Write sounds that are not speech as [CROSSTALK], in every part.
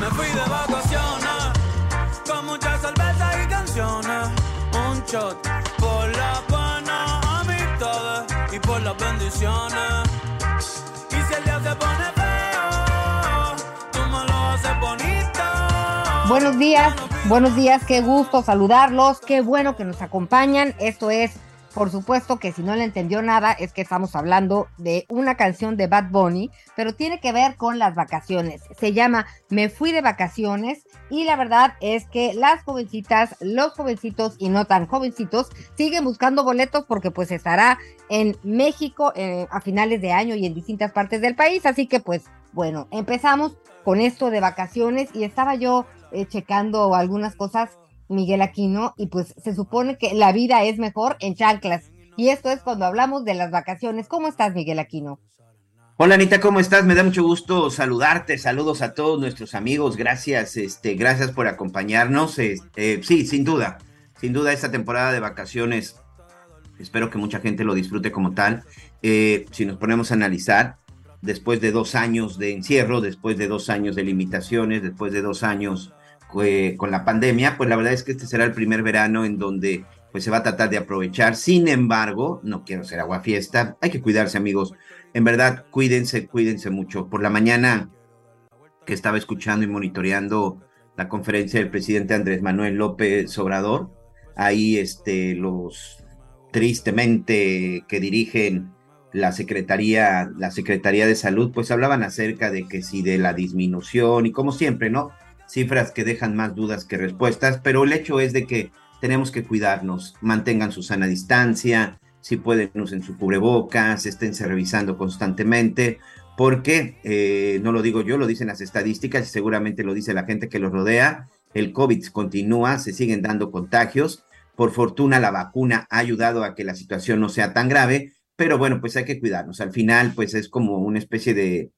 Me fui de vacaciones con mucha cerveza y canciones. Un shot por las buenas amistades y por las bendiciones. Y si el día se pone feo, tú me lo haces bonito. Buenos días, buenos días, qué gusto saludarlos, qué bueno que nos acompañan. Esto es, por supuesto que si no le entendió nada, es que estamos hablando de una canción de Bad Bunny, pero tiene que ver con las vacaciones. Se llama Me fui de vacaciones y la verdad es que las jovencitas, los jovencitos y no tan jovencitos siguen buscando boletos porque pues estará en México eh, a finales de año y en distintas partes del país. Así que pues bueno, empezamos con esto de vacaciones y estaba yo eh, checando algunas cosas, Miguel Aquino, y pues se supone que la vida es mejor en chanclas. Y esto es cuando hablamos de las vacaciones. ¿Cómo estás, Miguel Aquino? Hola Anita, ¿cómo estás? Me da mucho gusto saludarte. Saludos a todos nuestros amigos. Gracias, este, gracias por acompañarnos. Este, sí, sin duda, sin duda esta temporada de vacaciones. Espero que mucha gente lo disfrute como tal. Eh, si nos ponemos a analizar, después de dos años de encierro, después de dos años de limitaciones, después de dos años eh, con la pandemia, pues la verdad es que este será el primer verano en donde pues se va a tratar de aprovechar. Sin embargo, no quiero ser agua fiesta, hay que cuidarse amigos. En verdad, cuídense, cuídense mucho. Por la mañana que estaba escuchando y monitoreando la conferencia del presidente Andrés Manuel López Obrador, ahí este, los tristemente que dirigen la Secretaría, la Secretaría de Salud, pues hablaban acerca de que si de la disminución y como siempre, ¿no? Cifras que dejan más dudas que respuestas, pero el hecho es de que tenemos que cuidarnos, mantengan su sana distancia, si pueden usen su cubrebocas, esténse revisando constantemente, porque eh, no lo digo yo, lo dicen las estadísticas y seguramente lo dice la gente que los rodea, el COVID continúa, se siguen dando contagios, por fortuna la vacuna ha ayudado a que la situación no sea tan grave, pero bueno, pues hay que cuidarnos. Al final, pues es como una especie de,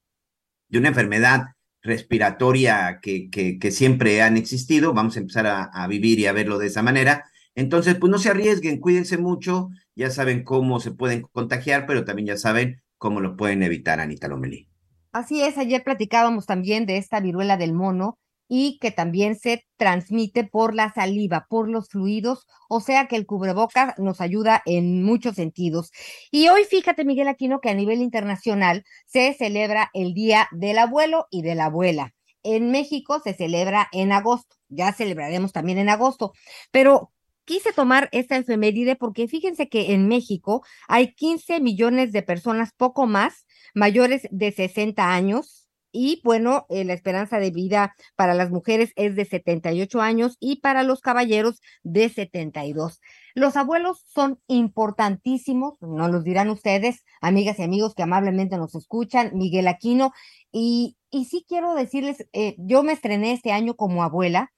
de una enfermedad respiratoria que, que, que, siempre han existido. Vamos a empezar a, vivir y a verlo de esa manera. Entonces, pues no se arriesguen, cuídense mucho. Ya saben cómo se pueden contagiar, pero también ya saben cómo lo pueden evitar, Anita Lomelí. Así es, ayer platicábamos también de esta viruela del mono y que también se transmite por la saliva, por los fluidos, o sea que el cubrebocas nos ayuda en muchos sentidos. Y hoy fíjate, Miguel Aquino, que a nivel internacional se celebra el Día del Abuelo y de la Abuela. En México se celebra en agosto, ya celebraremos también en agosto, pero quise tomar esta efeméride porque fíjense que en México hay 15 millones de personas, poco más, mayores de 60 años, y bueno, eh, la esperanza de vida para las mujeres es de 78 años y para los caballeros de 72. Los abuelos son importantísimos, no los dirán ustedes, amigas y amigos que amablemente nos escuchan, Miguel Aquino, y, y sí quiero decirles, eh, yo me estrené este año como abuela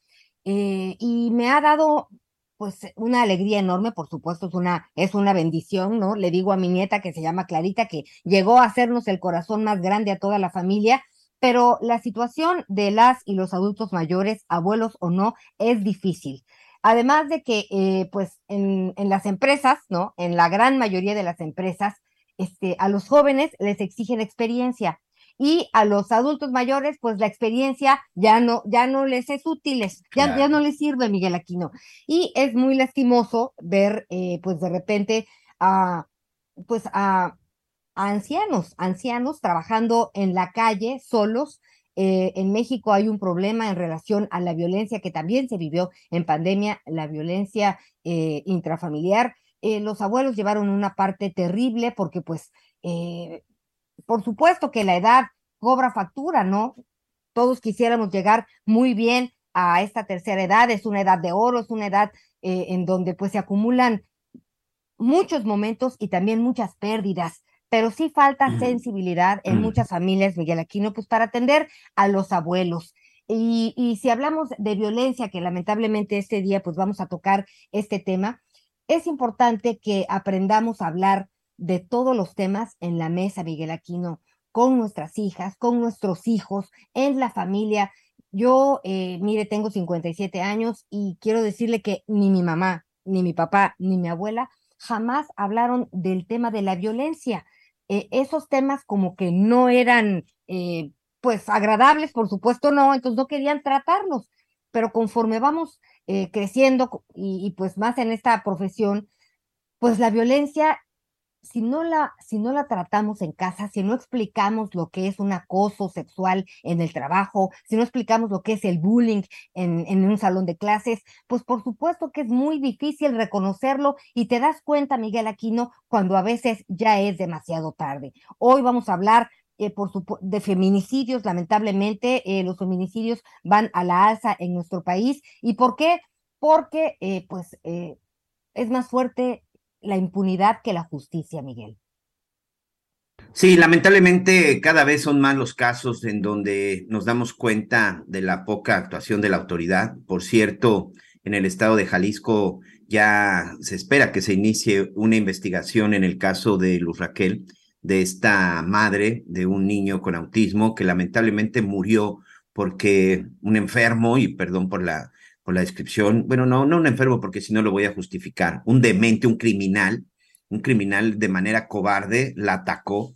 eh, y me ha dado pues una alegría enorme, por supuesto, es una, es una bendición, ¿no? Le digo a mi nieta que se llama Clarita que llegó a hacernos el corazón más grande a toda la familia, pero la situación de las y los adultos mayores, abuelos o no, es difícil. Además de que, eh, pues, en, en, las empresas, ¿no? En la gran mayoría de las empresas, este, a los jóvenes les exigen experiencia y a los adultos mayores, pues la experiencia ya no, ya no les es útil, ya, claro. ya no les sirve, Miguel Aquino. Y es muy lastimoso ver, eh, pues, de repente, a, pues, a ancianos, ancianos trabajando en la calle solos. Eh, en México hay un problema en relación a la violencia que también se vivió en pandemia, la violencia eh, intrafamiliar. Eh, los abuelos llevaron una parte terrible porque pues, por supuesto que la edad cobra factura, ¿no? todos quisiéramos llegar muy bien a esta tercera edad, es una edad de oro, es una edad en donde pues se acumulan muchos momentos y también muchas pérdidas, pero sí falta sensibilidad en muchas familias, Miguel Aquino, pues para atender a los abuelos. Y, y si hablamos de violencia, que lamentablemente este día pues vamos a tocar este tema, es importante que aprendamos a hablar de todos los temas en la mesa, Miguel Aquino, con nuestras hijas, con nuestros hijos, en la familia. Yo, eh, mire, tengo 57 años y quiero decirle que ni mi mamá, ni mi papá, ni mi abuela jamás hablaron del tema de la violencia. Eh, esos temas como que no eran, eh, pues, agradables, por supuesto no, entonces no querían tratarlos. Pero conforme vamos creciendo y, y pues más en esta profesión, pues la violencia si no la, si no la tratamos en casa, si no explicamos lo que es un acoso sexual en el trabajo, si no explicamos lo que es el bullying en, en un salón de clases, pues por supuesto que es muy difícil reconocerlo y te das cuenta, Miguel Aquino, cuando a veces ya es demasiado tarde. Hoy vamos a hablar eh, por de feminicidios, lamentablemente eh, los feminicidios van a la alza en nuestro país. ¿Y por qué? Porque eh, pues es más fuerte la impunidad que la justicia, Miguel. Sí, lamentablemente cada vez son más los casos en donde nos damos cuenta de la poca actuación de la autoridad. Por cierto, en el estado de Jalisco ya se espera que se inicie una investigación en el caso de Luz Raquel, de esta madre de un niño con autismo que lamentablemente murió porque un enfermo, y perdón por la por la descripción, bueno, no, no un enfermo porque si no lo voy a justificar, un demente, un criminal, un criminal de manera cobarde la atacó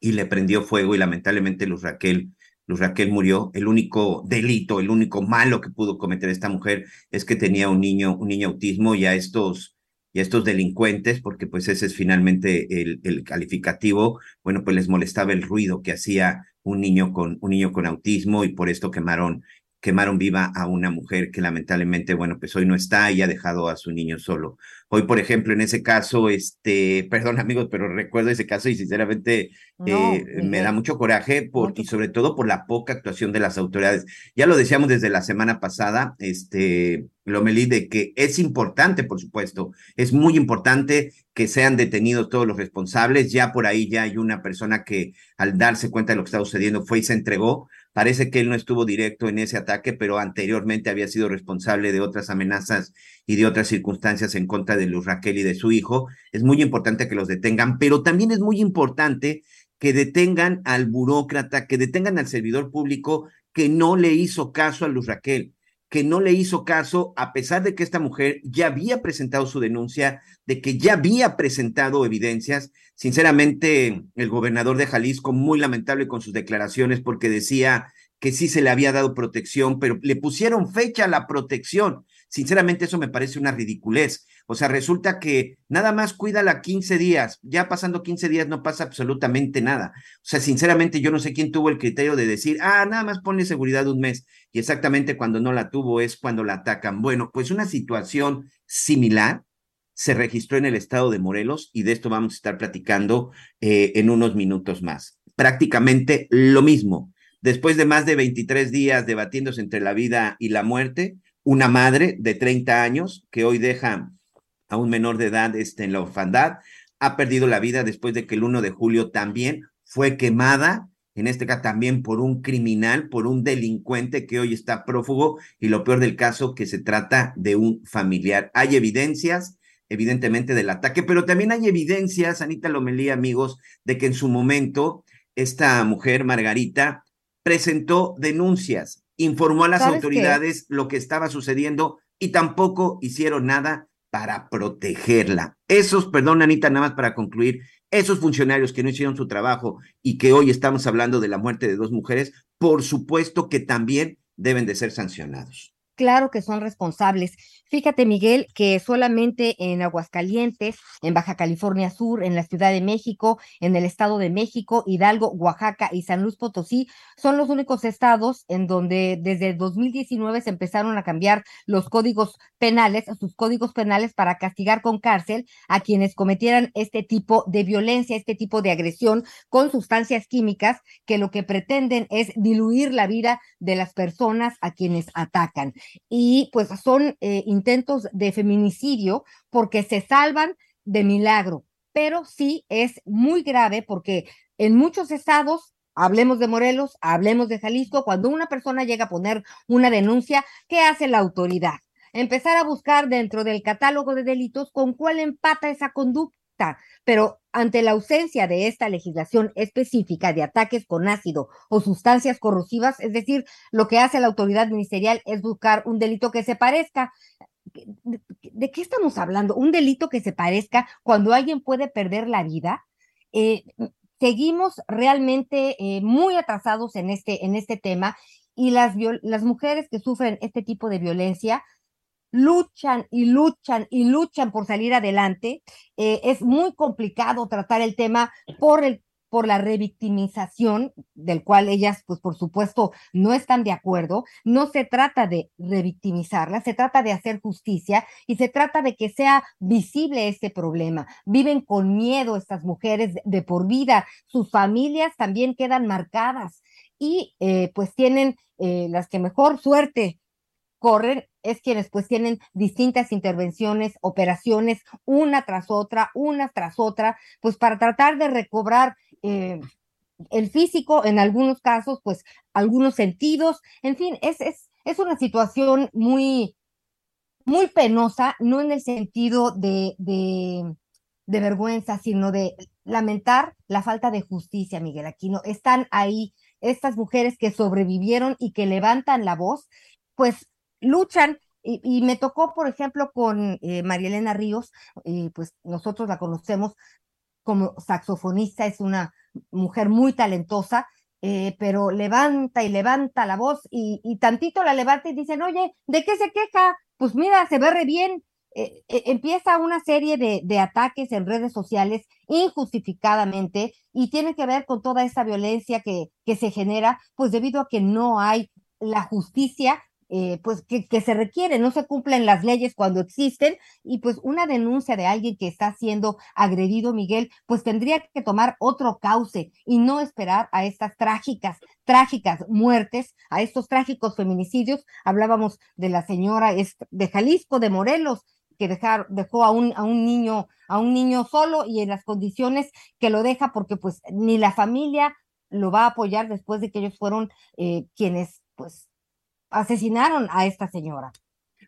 y le prendió fuego y lamentablemente Luz Raquel, Luz Raquel murió. El único delito, el único malo que pudo cometer esta mujer es que tenía un niño, un niño autismo y a estos y a estos delincuentes, porque pues ese es finalmente el, el, calificativo, bueno, pues les molestaba el ruido que hacía un niño con un niño con autismo y por esto quemaron quemaron viva a una mujer que lamentablemente, bueno, pues hoy no está y ha dejado a su niño solo. Hoy, por ejemplo, en ese caso, este, [LAUGHS] perdón amigos, pero recuerdo ese caso y sinceramente eh, me da mucho coraje por, y sobre todo por la poca actuación de las autoridades. Ya lo decíamos desde la semana pasada, este, Lomelí, de que es importante, por supuesto, es muy importante que sean detenidos todos los responsables. Ya por ahí ya hay una persona que al darse cuenta de lo que está sucediendo fue y se entregó, Parece que él no estuvo directo en ese ataque, pero anteriormente había sido responsable de otras amenazas y de otras circunstancias en contra de Luz Raquel y de su hijo. Es muy importante que los detengan, pero también es muy importante que detengan al burócrata, que detengan al servidor público que no le hizo caso a Luz Raquel que no le hizo caso, a pesar de que esta mujer ya había presentado su denuncia, de que ya había presentado evidencias. Sinceramente, el gobernador de Jalisco, muy lamentable con sus declaraciones, porque decía que sí se le había dado protección, pero le pusieron fecha a la protección. Sinceramente, eso me parece una ridiculez. O sea, resulta que nada más cuídala 15 días, ya pasando 15 días no pasa absolutamente nada. O sea, sinceramente yo no sé quién tuvo el criterio de decir, ah, nada más ponle seguridad un mes. Y exactamente cuando no la tuvo es cuando la atacan. Bueno, pues una situación similar se registró en el estado de Morelos y de esto vamos a estar platicando eh, en unos minutos más. Prácticamente lo mismo. Después de más de 23 días debatiéndose entre la vida y la muerte, una madre de 30 años que hoy deja a un menor de edad este, en la orfandad, ha perdido la vida después de que el 1 de julio también fue quemada, en este caso también por un criminal, por un delincuente que hoy está prófugo y lo peor del caso que se trata de un familiar. Hay evidencias, evidentemente, del ataque, pero también hay evidencias, Anita Lomelí, amigos, de que en su momento esta mujer, Margarita, presentó denuncias, informó a las autoridades lo que estaba sucediendo y tampoco hicieron nada para protegerla. Esos, perdón, Anita, nada más para concluir, esos funcionarios que no hicieron su trabajo y que hoy estamos hablando de la muerte de dos mujeres, por supuesto que también deben de ser sancionados. claro que son responsables. Fíjate, Miguel, que solamente en Aguascalientes, en Baja California Sur, en la Ciudad de México, en el Estado de México, Hidalgo, Oaxaca y San Luis Potosí son los únicos estados en donde desde 2019 se empezaron a cambiar los códigos penales, sus códigos penales para castigar con cárcel a quienes cometieran este tipo de violencia, este tipo de agresión con sustancias químicas que lo que pretenden es diluir la vida de las personas a quienes atacan. Y pues son eh, intentos de feminicidio porque se salvan de milagro, pero sí es muy grave porque en muchos estados Hablemos de Morelos, hablemos de Jalisco. Cuando una persona llega a poner una denuncia, ¿qué hace la autoridad? Empezar a buscar dentro del catálogo de delitos con cuál empata esa conducta. Pero ante la ausencia de esta legislación específica de ataques con ácido o sustancias corrosivas, es decir, lo que hace la autoridad ministerial es buscar un delito que se parezca. ¿De, qué estamos hablando? ¿Un delito que se parezca cuando alguien puede perder la vida? Eh, seguimos realmente eh, muy atrasados en este, en este tema y las, las mujeres que sufren este tipo de violencia luchan y luchan y luchan por salir adelante. Eh, es muy complicado tratar el tema por el por la revictimización, del cual ellas, pues por supuesto, no están de acuerdo. No se trata de revictimizarla, se trata de hacer justicia y se trata de que sea visible este problema. Viven con miedo estas mujeres de por vida, sus familias también quedan marcadas y eh, pues tienen eh, las que mejor suerte corren es quienes pues tienen distintas intervenciones, operaciones, una tras otra, una tras otra, pues para tratar de recobrar eh, el físico, en algunos casos, pues algunos sentidos, en fin, es, es, es una situación muy, muy penosa, no en el sentido de, de, de vergüenza, sino de lamentar la falta de justicia, Miguel Aquino. Están ahí estas mujeres que sobrevivieron y que levantan la voz, pues luchan. Y, me tocó, por ejemplo, con eh, María Elena Ríos, y pues nosotros la conocemos como saxofonista, es una mujer muy talentosa, eh, pero levanta y levanta la voz y, tantito la levanta y dicen, oye, ¿de qué se queja? Pues mira, se ve re bien. Eh, eh, empieza una serie de, ataques en redes sociales injustificadamente y tiene que ver con toda esa violencia que se genera, pues debido a que no hay la justicia eh, pues que, se requiere, no se cumplen las leyes cuando existen y pues una denuncia de alguien que está siendo agredido, Miguel, pues tendría que tomar otro cauce y no esperar a estas trágicas, trágicas muertes, a estos trágicos feminicidios. Hablábamos de la señora de Jalisco, de Morelos, que dejar, dejó a un, a un niño, a un niño solo y en las condiciones que lo deja porque pues ni la familia lo va a apoyar después de que ellos fueron eh, quienes pues asesinaron a esta señora.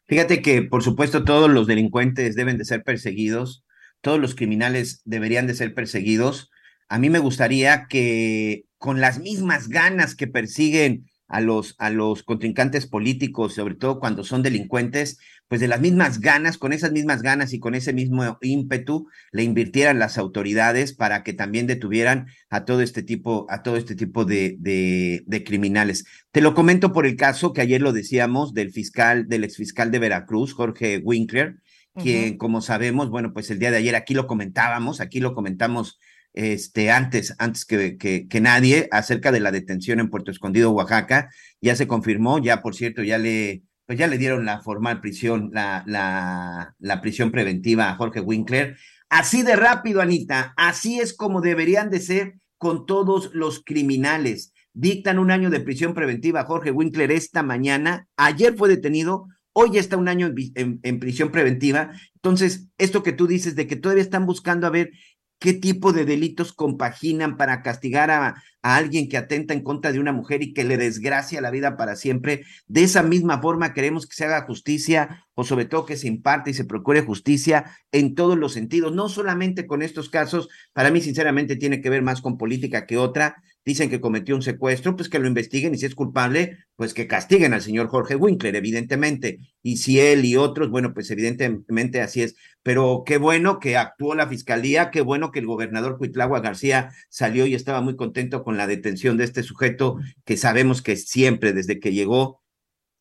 Fíjate que, por supuesto, todos los delincuentes deben de ser perseguidos, todos los criminales deberían de ser perseguidos. A mí me gustaría que con las mismas ganas que persiguen a los, a los contrincantes políticos, sobre todo cuando son delincuentes, pues de las mismas ganas, con esas mismas ganas y con ese mismo ímpetu, le invirtieran las autoridades para que también detuvieran a todo este tipo, a todo este tipo de, de, de criminales. Te lo comento por el caso que ayer lo decíamos del fiscal, del exfiscal de Veracruz, Jorge Winkler, quien, como sabemos, bueno, pues el día de ayer aquí lo comentábamos, aquí lo comentamos este, antes, antes que, que, nadie, acerca de la detención en Puerto Escondido, Oaxaca. Ya se confirmó, ya por cierto, ya le, pues ya le dieron la formal prisión, la, la, la prisión preventiva a Jorge Winkler. Así de rápido, Anita, así es como deberían de ser con todos los criminales. Dictan un año de prisión preventiva a Jorge Winkler esta mañana. Ayer fue detenido, hoy está un año en, en, en, prisión preventiva. Entonces, esto que tú dices de que todavía están buscando a ver qué tipo de delitos compaginan para castigar a, alguien que atenta en contra de una mujer y que le desgracia la vida para siempre. De esa misma forma queremos que se haga justicia o sobre todo que se imparte y se procure justicia en todos los sentidos, no solamente con estos casos, para mí sinceramente tiene que ver más con política que otra. Dicen que cometió un secuestro, pues que lo investiguen y si es culpable, pues que castiguen al señor Jorge Winkler, evidentemente. Y si él y otros, bueno, pues evidentemente así es. Pero qué bueno que actuó la fiscalía, qué bueno que el gobernador Cuitlagua García salió y estaba muy contento con la detención de este sujeto que sabemos que siempre, desde que llegó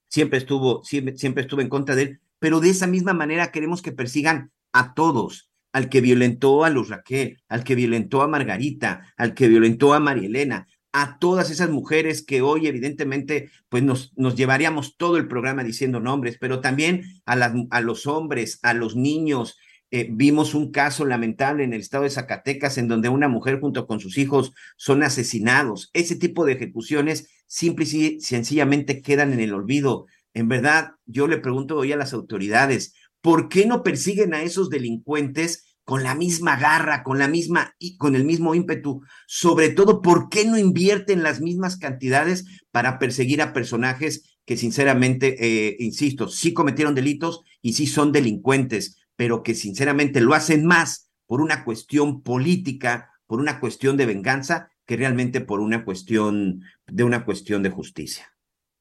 siempre estuvo, siempre, estuvo en contra de él, pero de esa misma manera queremos que persigan a todos, al que violentó a Luz Raquel, al que violentó a Margarita, al que violentó a María Elena, a todas esas mujeres que hoy evidentemente pues nos, nos llevaríamos todo el programa diciendo nombres, pero también a, las, a los hombres, a los niños. Eh, vimos un caso lamentable en el estado de Zacatecas en donde una mujer junto con sus hijos son asesinados. Ese tipo de ejecuciones simple y sencillamente quedan en el olvido. En verdad, yo le pregunto hoy a las autoridades, ¿por qué no persiguen a esos delincuentes con la misma garra, con la misma y con el mismo ímpetu. Sobre todo, ¿por qué no invierten las mismas cantidades para perseguir a personajes que sinceramente, eh, insisto, sí cometieron delitos y sí son delincuentes, pero que sinceramente lo hacen más por una cuestión política, por una cuestión de venganza, que realmente por una cuestión de una cuestión de justicia.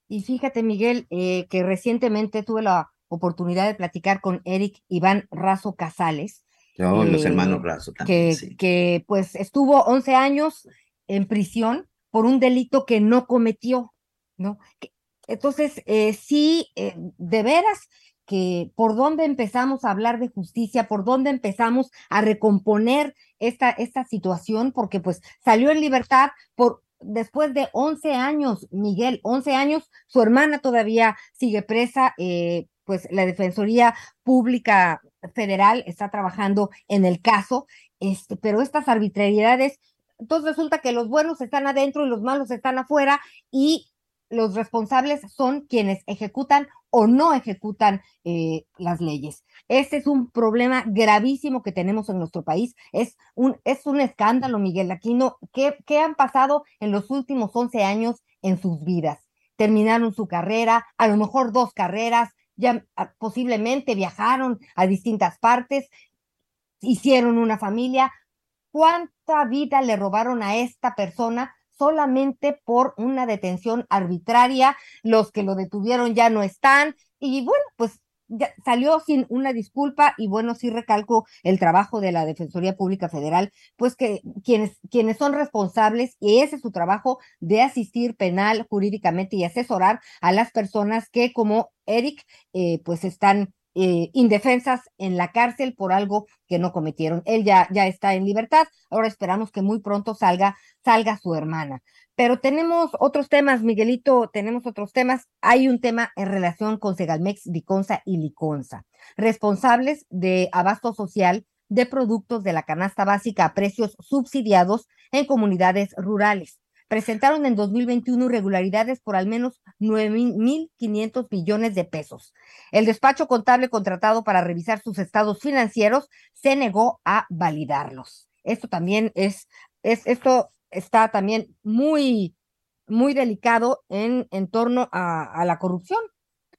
Y fíjate, Miguel, eh, que recientemente tuve la oportunidad de platicar con Eric Iván Razo Casales, los eh, hermanos Razo también. Que, que pues estuvo 11 años en prisión por un delito que no cometió, ¿no? Entonces, eh, sí, eh, de veras que por dónde empezamos a hablar de justicia, por dónde empezamos a recomponer esta, esta situación, porque pues salió en libertad por después de 11 años, Miguel, 11 años, su hermana todavía sigue presa, pues la Defensoría Pública federal está trabajando en el caso, este, pero estas arbitrariedades, entonces resulta que los buenos están adentro y los malos están afuera y los responsables son quienes ejecutan o no ejecutan eh, las leyes. Este es un problema gravísimo que tenemos en nuestro país. Es un, es un escándalo, Miguel Aquino. ¿Qué, ¿Qué han pasado en los últimos 11 años en sus vidas? Terminaron su carrera, a lo mejor dos carreras, ya ah, posiblemente viajaron a distintas partes, hicieron una familia. ¿Cuánta vida le robaron a esta persona solamente por una detención arbitraria? Los que lo detuvieron ya no están. Y bueno, pues salió sin una disculpa y bueno, sí recalco el trabajo de la Defensoría Pública Federal, pues que quienes, quienes son responsables, y ese es su trabajo de asistir penal, jurídicamente y asesorar a las personas que como Eric, eh, pues están eh, indefensas en la cárcel por algo que no cometieron. Él ya, ya está en libertad, ahora esperamos que muy pronto salga, salga su hermana. Pero tenemos otros temas, Miguelito, tenemos otros temas. Hay un tema en relación con Segalmex, Diconsa y Liconza, responsables de abasto social de productos de la canasta básica a precios subsidiados en comunidades rurales. Presentaron en 2021 irregularidades por al menos 9.500 millones de pesos. El despacho contable contratado para revisar sus estados financieros se negó a validarlos. Esto también es, es esto está también muy, muy delicado en, en torno a, la corrupción.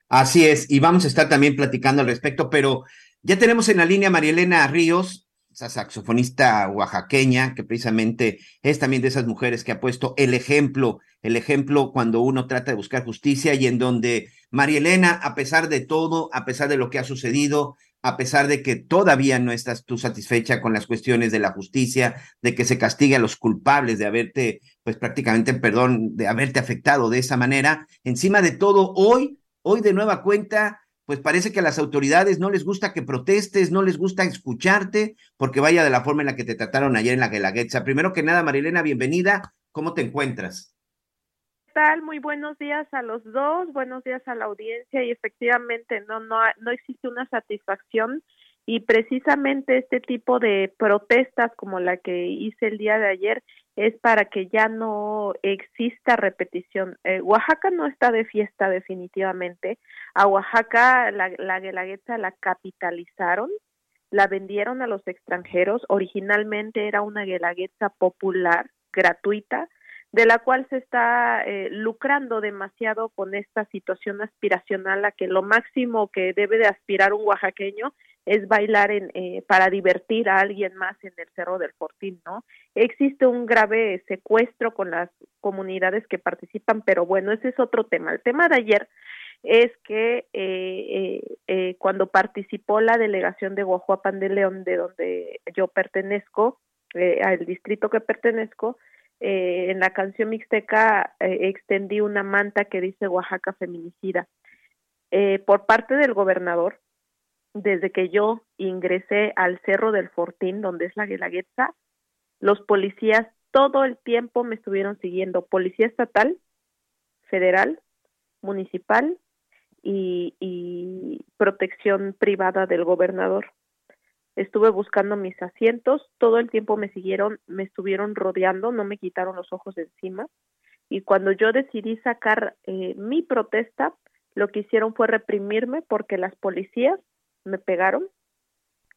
Así es, y vamos a estar también platicando al respecto, pero ya tenemos en la línea a Marielena Ríos, esa saxofonista oaxaqueña, que precisamente es también de esas mujeres que ha puesto el ejemplo, el ejemplo cuando uno trata de buscar justicia y en donde Marielena, a pesar de todo, a pesar de lo que ha sucedido, a pesar de que todavía no estás tú satisfecha con las cuestiones de la justicia, de que se castigue a los culpables de haberte, pues prácticamente, perdón, de haberte afectado de esa manera. Encima de todo, hoy, hoy de nueva cuenta, pues parece que a las autoridades no les gusta que protestes, no les gusta escucharte, porque vaya de la forma en la que te trataron ayer en la Guelaguetza. Primero que nada, Marilena, bienvenida. ¿Cómo te encuentras? Muy buenos días a los dos, buenos días a la audiencia y efectivamente no no no existe una satisfacción y precisamente este tipo de protestas como la que hice el día de ayer es para que ya no exista repetición. Eh, Oaxaca no está de fiesta definitivamente. A Oaxaca la, la guelaguetza la capitalizaron, la vendieron a los extranjeros. Originalmente era una guelaguetza popular, gratuita, de la cual se está eh, lucrando demasiado con esta situación aspiracional a que lo máximo que debe de aspirar un oaxaqueño es bailar en, eh, para divertir a alguien más en el Cerro del Fortín, ¿no? Existe un grave secuestro con las comunidades que participan, pero bueno, ese es otro tema. El tema de ayer es que eh, eh, cuando participó la delegación de Guajuapan de León, de donde yo pertenezco, al distrito que pertenezco, eh, en la canción mixteca eh, extendí una manta que dice Oaxaca feminicida. eh, por parte del gobernador, desde que yo ingresé al Cerro del Fortín, donde es la Guelaguetza, los policías todo el tiempo me estuvieron siguiendo, policía estatal, federal, municipal y, y protección privada del gobernador. Estuve buscando mis asientos, todo el tiempo me siguieron, me estuvieron rodeando, no me quitaron los ojos de encima. Y cuando yo decidí sacar eh, mi protesta, lo que hicieron fue reprimirme porque las policías me pegaron,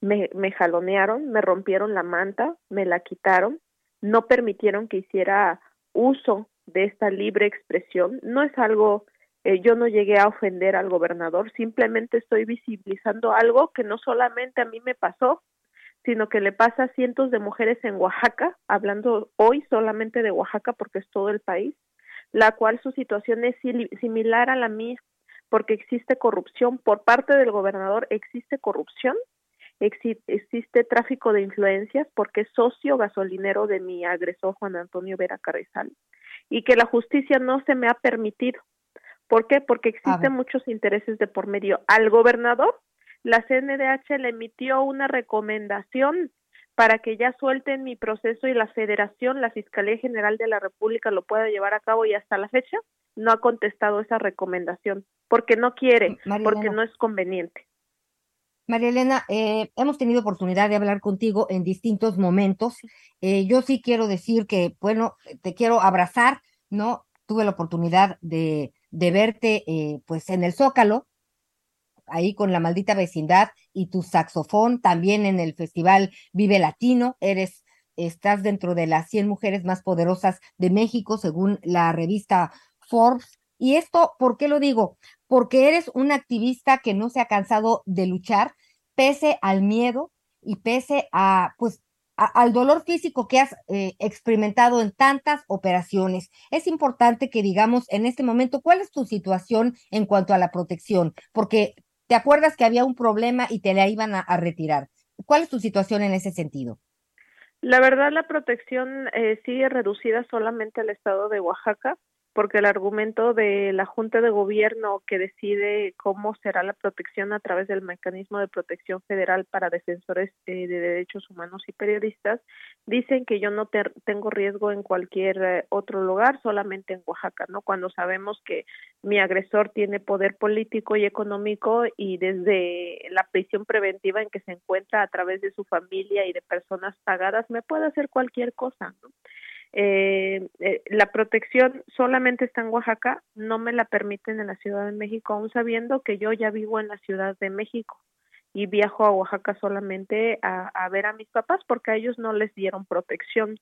me, me jalonearon, me rompieron la manta, me la quitaron, no permitieron que hiciera uso de esta libre expresión. No es algo, eh, yo no llegué a ofender al gobernador, simplemente estoy visibilizando algo que no solamente a mí me pasó, sino que le pasa a cientos de mujeres en Oaxaca, hablando hoy solamente de Oaxaca porque es todo el país, la cual su situación es similar a la mía, porque existe corrupción por parte del gobernador, existe corrupción, existe tráfico de influencias porque es socio gasolinero de mi agresor Juan Antonio Vera Carrizal y que la justicia no se me ha permitido. ¿Por qué? Porque existen muchos intereses de por medio. Al gobernador, la CNDH le emitió una recomendación para que ya suelten mi proceso y la federación, la Fiscalía General de la República lo pueda llevar a cabo y hasta la fecha no ha contestado esa recomendación porque no quiere, porque no es conveniente. María Elena, eh, hemos tenido oportunidad de hablar contigo en distintos momentos. Eh, yo sí quiero decir que, bueno, te quiero abrazar, ¿no? Tuve la oportunidad de, de verte, eh, pues, en el Zócalo, ahí con la maldita vecindad y tu saxofón, también en el Festival Vive Latino, eres, estás dentro de las 100 mujeres más poderosas de México, según la revista Forbes. Y esto, ¿por qué lo digo? Porque eres un activista que no se ha cansado de luchar, pese al miedo y pese a, pues, al dolor físico que has eh, experimentado en tantas operaciones. Es importante que digamos en este momento cuál es tu situación en cuanto a la protección, porque te acuerdas que había un problema y te la iban a, retirar. ¿Cuál es tu situación en ese sentido? La verdad, la protección eh, sigue reducida solamente al estado de Oaxaca porque el argumento de la Junta de Gobierno que decide cómo será la protección a través del mecanismo de protección federal para defensores eh, de derechos humanos y periodistas dicen que yo no tengo riesgo en cualquier eh, otro lugar, solamente en Oaxaca, ¿no? Cuando sabemos que mi agresor tiene poder político y económico y desde la prisión preventiva en que se encuentra a través de su familia y de personas pagadas me puede hacer cualquier cosa, ¿no? Eh, eh, la protección solamente está en Oaxaca, no me la permiten en la Ciudad de México, aún sabiendo que yo ya vivo en la Ciudad de México y viajo a Oaxaca solamente a, ver a mis papás porque a ellos no les dieron protección.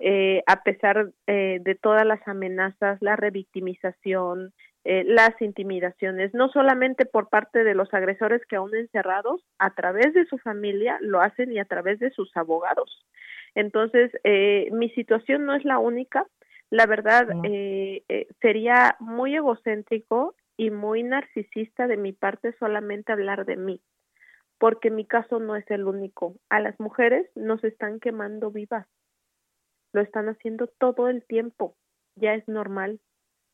Eh, a pesar eh, de todas las amenazas, la revictimización, eh, las intimidaciones, no solamente por parte de los agresores que aún encerrados, a través de su familia lo hacen y a través de sus abogados. Entonces, eh, mi situación no es la única. La verdad, eh, eh, sería muy egocéntrico y muy narcisista de mi parte solamente hablar de mí, porque mi caso no es el único. A las mujeres nos están quemando vivas. Lo están haciendo todo el tiempo. Ya es normal,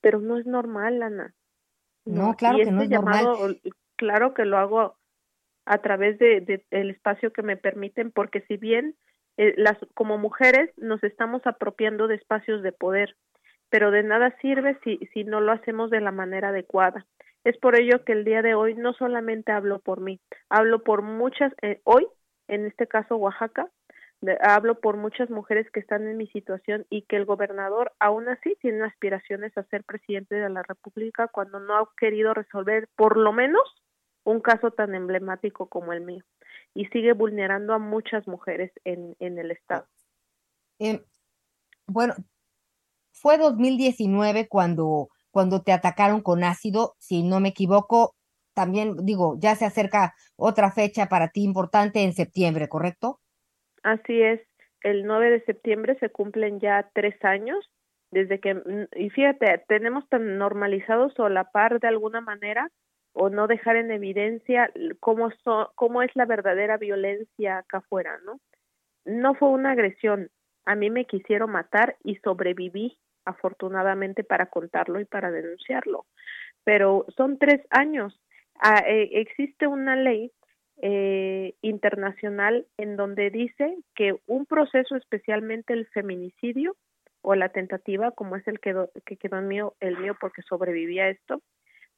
pero no es normal, Ana. No, claro que no este es normal. Claro que lo hago a través de, de, el espacio que me permiten, porque si bien eh, las, como mujeres nos estamos apropiando de espacios de poder, pero de nada sirve si, si no lo hacemos de la manera adecuada. Es por ello que el día de hoy no solamente hablo por mí, hablo por muchas, eh, hoy, en este caso Oaxaca, hablo por muchas mujeres que están en mi situación y que el gobernador aún así tiene aspiraciones a ser presidente de la República cuando no ha querido resolver por lo menos un caso tan emblemático como el mío y sigue vulnerando a muchas mujeres en, en el Estado. Eh, bueno, fue 2019 cuando, cuando te atacaron con ácido, si no me equivoco, también digo, ya se acerca otra fecha para ti importante en septiembre, ¿correcto? Así es, el 9 de septiembre se cumplen ya tres años desde que, y fíjate, tenemos tan normalizado solapar de alguna manera o no dejar en evidencia cómo, cómo es la verdadera violencia acá afuera, ¿no? No fue una agresión, a mí me quisieron matar y sobreviví afortunadamente para contarlo y para denunciarlo, pero son tres años. Ah, eh, existe una ley eh, internacional en donde dice que un proceso, especialmente el feminicidio o la tentativa, como es el que, que quedó el mío, el mío porque sobrevivía a esto,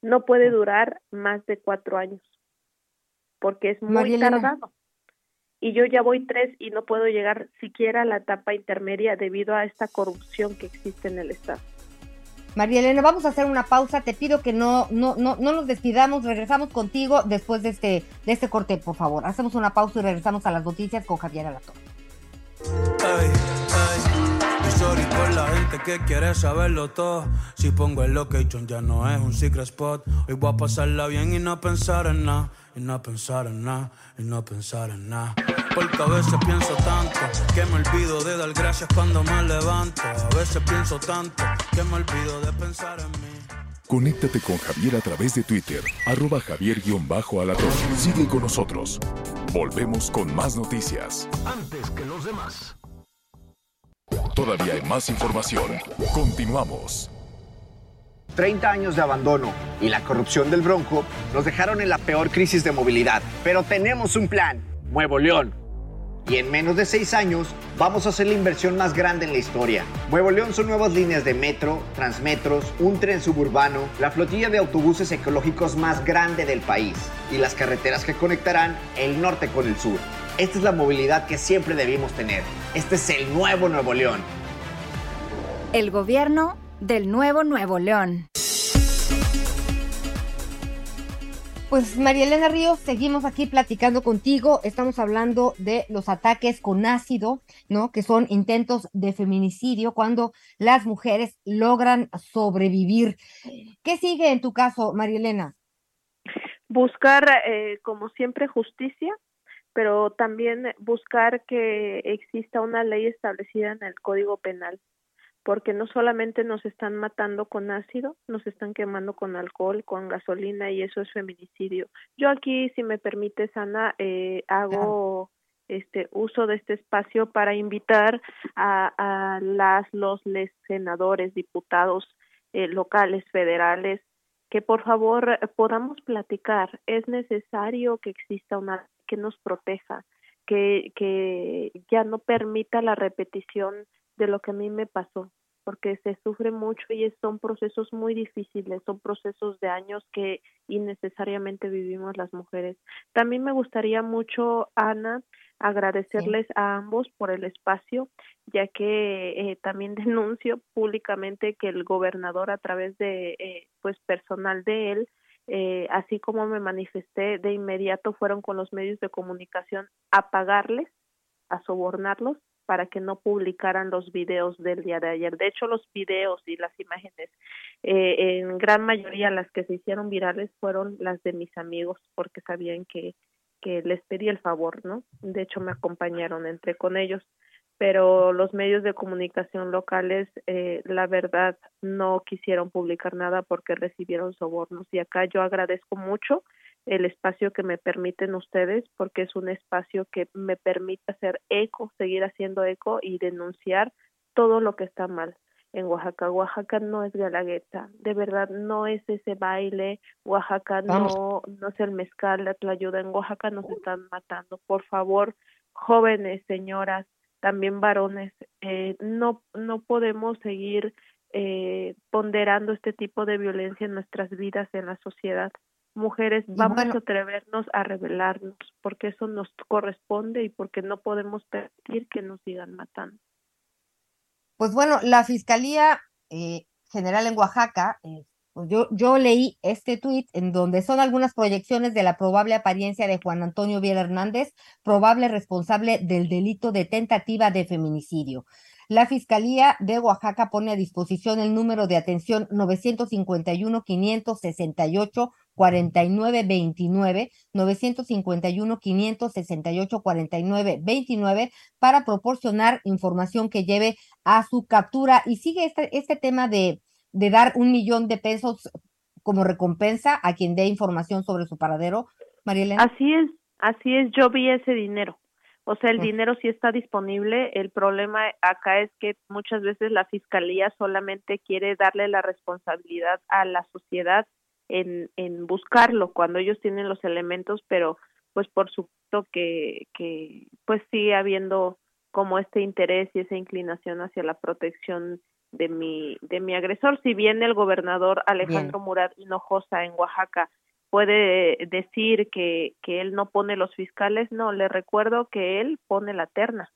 no puede durar más de cuatro años, porque es muy tardado. Y yo ya voy tres y no puedo llegar siquiera a la etapa intermedia debido a esta corrupción que existe en el Estado. María Elena, vamos a hacer una pausa. Te pido que no, no, no, no nos despidamos. Regresamos contigo después de este, de este corte, por favor. Hacemos una pausa y regresamos a las noticias con Javier Alato. Por la gente que quiere saberlo todo. Si pongo el location ya no es un secret spot. Hoy voy a pasarla bien y no pensar en nada, y no pensar en nada, y no pensar en nada. Porque a veces pienso tanto que me olvido de dar gracias cuando me levanto. A veces pienso tanto que me olvido de pensar en mí. Conéctate con Javier a través de Twitter, arroba javier-alatón. Sigue con nosotros. Volvemos con más noticias. Antes que los demás. Todavía hay más información. Continuamos. 30 años de abandono y la corrupción del Bronco nos dejaron en la peor crisis de movilidad. Pero tenemos un plan, Nuevo León. Y en menos de seis años vamos a hacer la inversión más grande en la historia. Nuevo León son nuevas líneas de metro, transmetros, un tren suburbano, la flotilla de autobuses ecológicos más grande del país y las carreteras que conectarán el norte con el sur. Esta es la movilidad que siempre debimos tener. Este es el nuevo Nuevo León. El gobierno del nuevo Nuevo León. Pues María Elena Ríos, seguimos aquí platicando contigo. Estamos hablando de los ataques con ácido, ¿no? Que son intentos de feminicidio cuando las mujeres logran sobrevivir. ¿Qué sigue en tu caso, María Elena? Buscar, eh, como siempre, justicia, pero también buscar que exista una ley establecida en el Código Penal porque no solamente nos están matando con ácido, nos están quemando con alcohol, con gasolina y eso es feminicidio. Yo aquí, si me permite, Ana, eh, hago este uso de este espacio para invitar a, a las los senadores, diputados eh, locales, federales, que por favor podamos platicar. Es necesario que exista una que nos proteja, que, que ya no permita la repetición de lo que a mí me pasó, porque se sufre mucho y son procesos muy difíciles, son procesos de años que innecesariamente vivimos las mujeres. También me gustaría mucho, Ana, agradecerles a ambos por el espacio, ya que eh, también [LAUGHS] denuncio públicamente que el gobernador a través de eh, pues personal de él eh, así como me manifesté de inmediato fueron con los medios de comunicación a pagarles, a sobornarlos para que no publicaran los videos del día de ayer. De hecho, los videos y las imágenes, eh, en gran mayoría las que se hicieron virales fueron las de mis amigos, porque sabían que, que les pedí el favor, ¿no? De hecho, me acompañaron, entré con ellos, pero los medios de comunicación locales, eh, la verdad, no quisieron publicar nada porque recibieron sobornos. Y acá yo agradezco mucho el espacio que me permiten ustedes porque es un espacio que me permite hacer eco, seguir haciendo eco y denunciar todo lo que está mal en Oaxaca. Oaxaca no es Galagueta, de verdad no es ese baile, Oaxaca no, no es el mezcal, la ayuda en Oaxaca nos están matando. Por favor, jóvenes, señoras, también varones, eh, no, no podemos seguir eh, ponderando este tipo de violencia en nuestras vidas, en la sociedad mujeres vamos a atrevernos a rebelarnos porque eso nos corresponde y porque no podemos permitir que nos sigan matando. Pues bueno, la Fiscalía eh, General en Oaxaca, eh, yo, yo leí este tuit en donde son algunas proyecciones de la probable apariencia de Juan Antonio Viera Hernández, probable responsable del delito de tentativa de feminicidio. La Fiscalía de Oaxaca pone a disposición el número de atención 951-568-4929, 951-568-4929 para proporcionar información que lleve a su captura. Y sigue este, este tema de, de dar un millón de pesos como recompensa a quien dé información sobre su paradero. Marielena. Así es, así es, yo vi ese dinero. O sea, el dinero sí está disponible. El problema acá es que muchas veces la fiscalía solamente quiere darle la responsabilidad a la sociedad en, en buscarlo cuando ellos tienen los elementos, pero pues por supuesto que, que pues sigue habiendo como este interés y esa inclinación hacia la protección de mi de mi agresor. Si bien el gobernador Alejandro Murat Hinojosa en Oaxaca puede decir que que él no pone los fiscales no le recuerdo que él pone la terna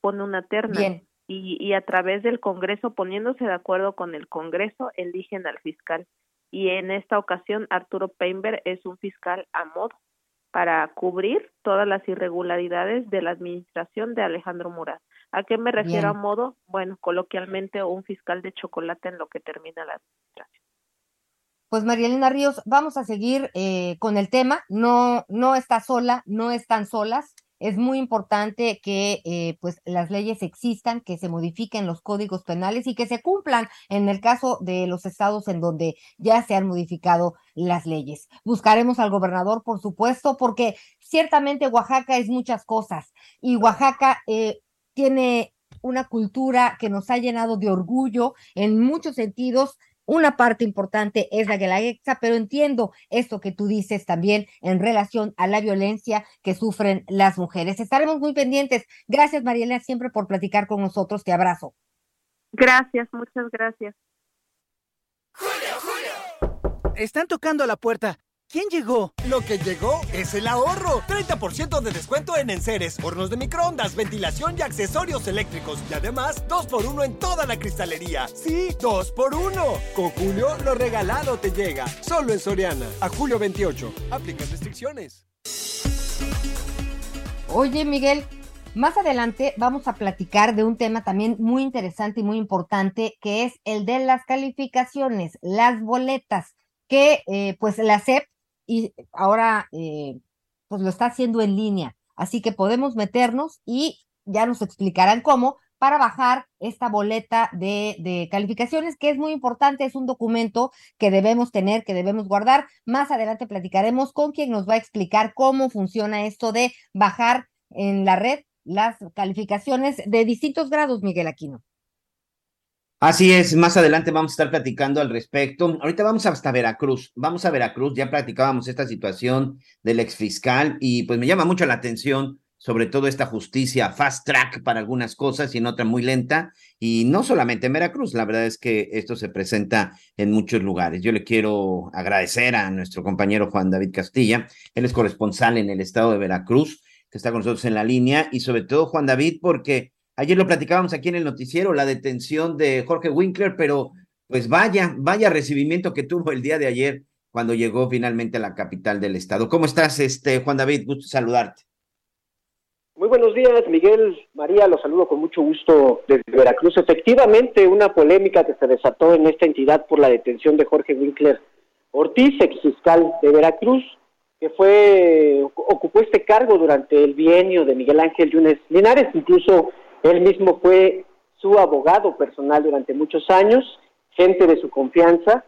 pone una terna. Y y a través del Congreso poniéndose de acuerdo con el Congreso eligen al fiscal. Y en esta ocasión Arturo Peinberg es un fiscal a modo para cubrir todas las irregularidades de la administración de Alejandro Murat. ¿A qué me refiero a modo? Bueno, coloquialmente un fiscal de chocolate en lo que termina la administración. Pues María Elena Ríos, vamos a seguir eh, con el tema. No, no está sola, no están solas es muy importante que eh, pues las leyes existan, que se modifiquen los códigos penales y que se cumplan en el caso de los estados en donde ya se han modificado las leyes. Buscaremos al gobernador, por supuesto, porque ciertamente Oaxaca es muchas cosas y Oaxaca eh, tiene una cultura que nos ha llenado de orgullo en muchos sentidos una parte importante es la guelaguetza, pero entiendo esto que tú dices también en relación a la violencia que sufren las mujeres. Estaremos muy pendientes. Gracias, Mariela, siempre por platicar con nosotros. Te abrazo. Gracias, muchas gracias. Julio, Julio. Están tocando la puerta. ¿Quién llegó? Lo que llegó es el ahorro. 30% de descuento en enseres, hornos de microondas, ventilación y accesorios eléctricos. Y además, 2x1 en toda la cristalería. Sí, 2x1. Con Julio, lo regalado te llega. Solo en Soriana. A julio 28. Aplica restricciones. Oye, Miguel, más adelante vamos a platicar de un tema también muy interesante y muy importante, que es el de las calificaciones, las boletas, que eh, pues la SEP y ahora eh, pues lo está haciendo en línea. Así que podemos meternos y ya nos explicarán cómo para bajar esta boleta de, de, calificaciones, que es muy importante, es un documento que debemos tener, que debemos guardar. Más adelante platicaremos con quien nos va a explicar cómo funciona esto de bajar en la red las calificaciones de distintos grados, Miguel Aquino. Así es, más adelante vamos a estar platicando al respecto. Ahorita vamos hasta Veracruz, vamos a Veracruz, ya platicábamos esta situación del exfiscal y pues me llama mucho la atención sobre todo esta justicia fast track para algunas cosas y en otra muy lenta. Y no solamente en Veracruz, la verdad es que esto se presenta en muchos lugares. Yo le quiero agradecer a nuestro compañero Juan David Castilla, él es corresponsal en el estado de Veracruz, que está con nosotros en la línea, y sobre todo Juan David, porque Ayer lo platicábamos aquí en el noticiero, la detención de Jorge Winkler, pero pues vaya, vaya recibimiento que tuvo el día de ayer cuando llegó finalmente a la capital del estado. ¿Cómo estás, este Juan David? Gusto saludarte. Muy buenos días, Miguel, María, los saludo con mucho gusto desde Veracruz. Efectivamente, una polémica que se desató en esta entidad por la detención de Jorge Winkler Ortiz, ex fiscal de Veracruz, que fue ocupó este cargo durante el bienio de Miguel Ángel Yunes Linares, incluso él mismo fue su abogado personal durante muchos años, gente de su confianza,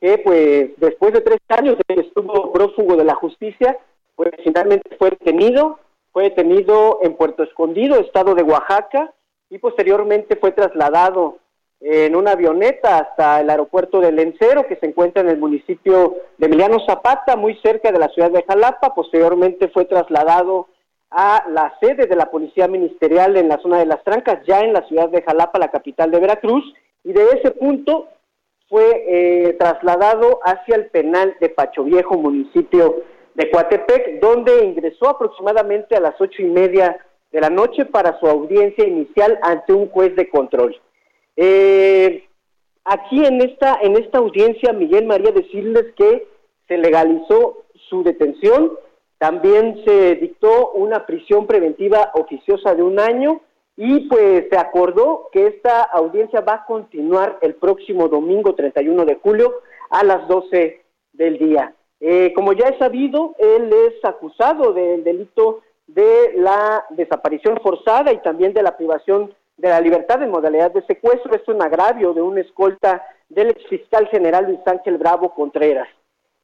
que pues después de tres años de que estuvo prófugo de la justicia, pues finalmente fue detenido, fue detenido en Puerto Escondido, estado de Oaxaca, y posteriormente fue trasladado en una avioneta hasta el aeropuerto de Lencero, que se encuentra en el municipio de Emiliano Zapata, muy cerca de la ciudad de Jalapa. Posteriormente fue trasladado a la sede de la Policía Ministerial en la zona de Las Trancas, ya en la ciudad de Jalapa, la capital de Veracruz, y de ese punto fue eh, trasladado hacia el penal de Pacho Viejo, municipio de Coatepec, donde ingresó aproximadamente a las ocho y media de la noche para su audiencia inicial ante un juez de control. Eh, aquí en esta, en esta audiencia, Miguel María, decirles que se legalizó su detención, también se dictó una prisión preventiva oficiosa de un año y pues se acordó que esta audiencia va a continuar el próximo domingo 31 de julio a las 12 del día. Eh, como ya es sabido, él es acusado del delito de la desaparición forzada y también de la privación de la libertad en modalidad de secuestro. Esto en agravio de una escolta del ex fiscal general Luis Ángel Bravo Contreras.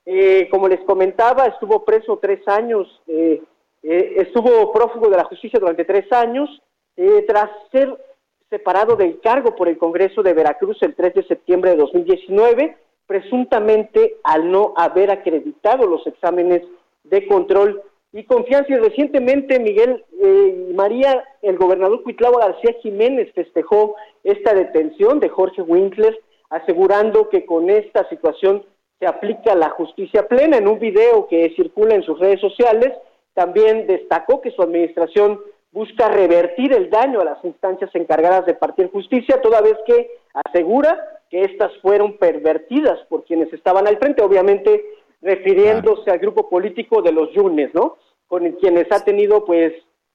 Eh, como les comentaba, estuvo preso tres años, eh, eh, estuvo prófugo de la justicia durante tres años, tras ser separado del cargo por el Congreso de Veracruz el 3 de septiembre de 2019, presuntamente al no haber acreditado los exámenes de control y confianza. Y recientemente, Miguel eh, y María, el gobernador Cuitlavo García Jiménez festejó esta detención de Jorge Winkler, asegurando que con esta situación se aplica la justicia plena. En un video que circula en sus redes sociales, también destacó que su administración busca revertir el daño a las instancias encargadas de partir justicia, toda vez que asegura que estas fueron pervertidas por quienes estaban al frente, obviamente refiriéndose al grupo político de los Yunes, ¿no? Con quienes ha tenido pues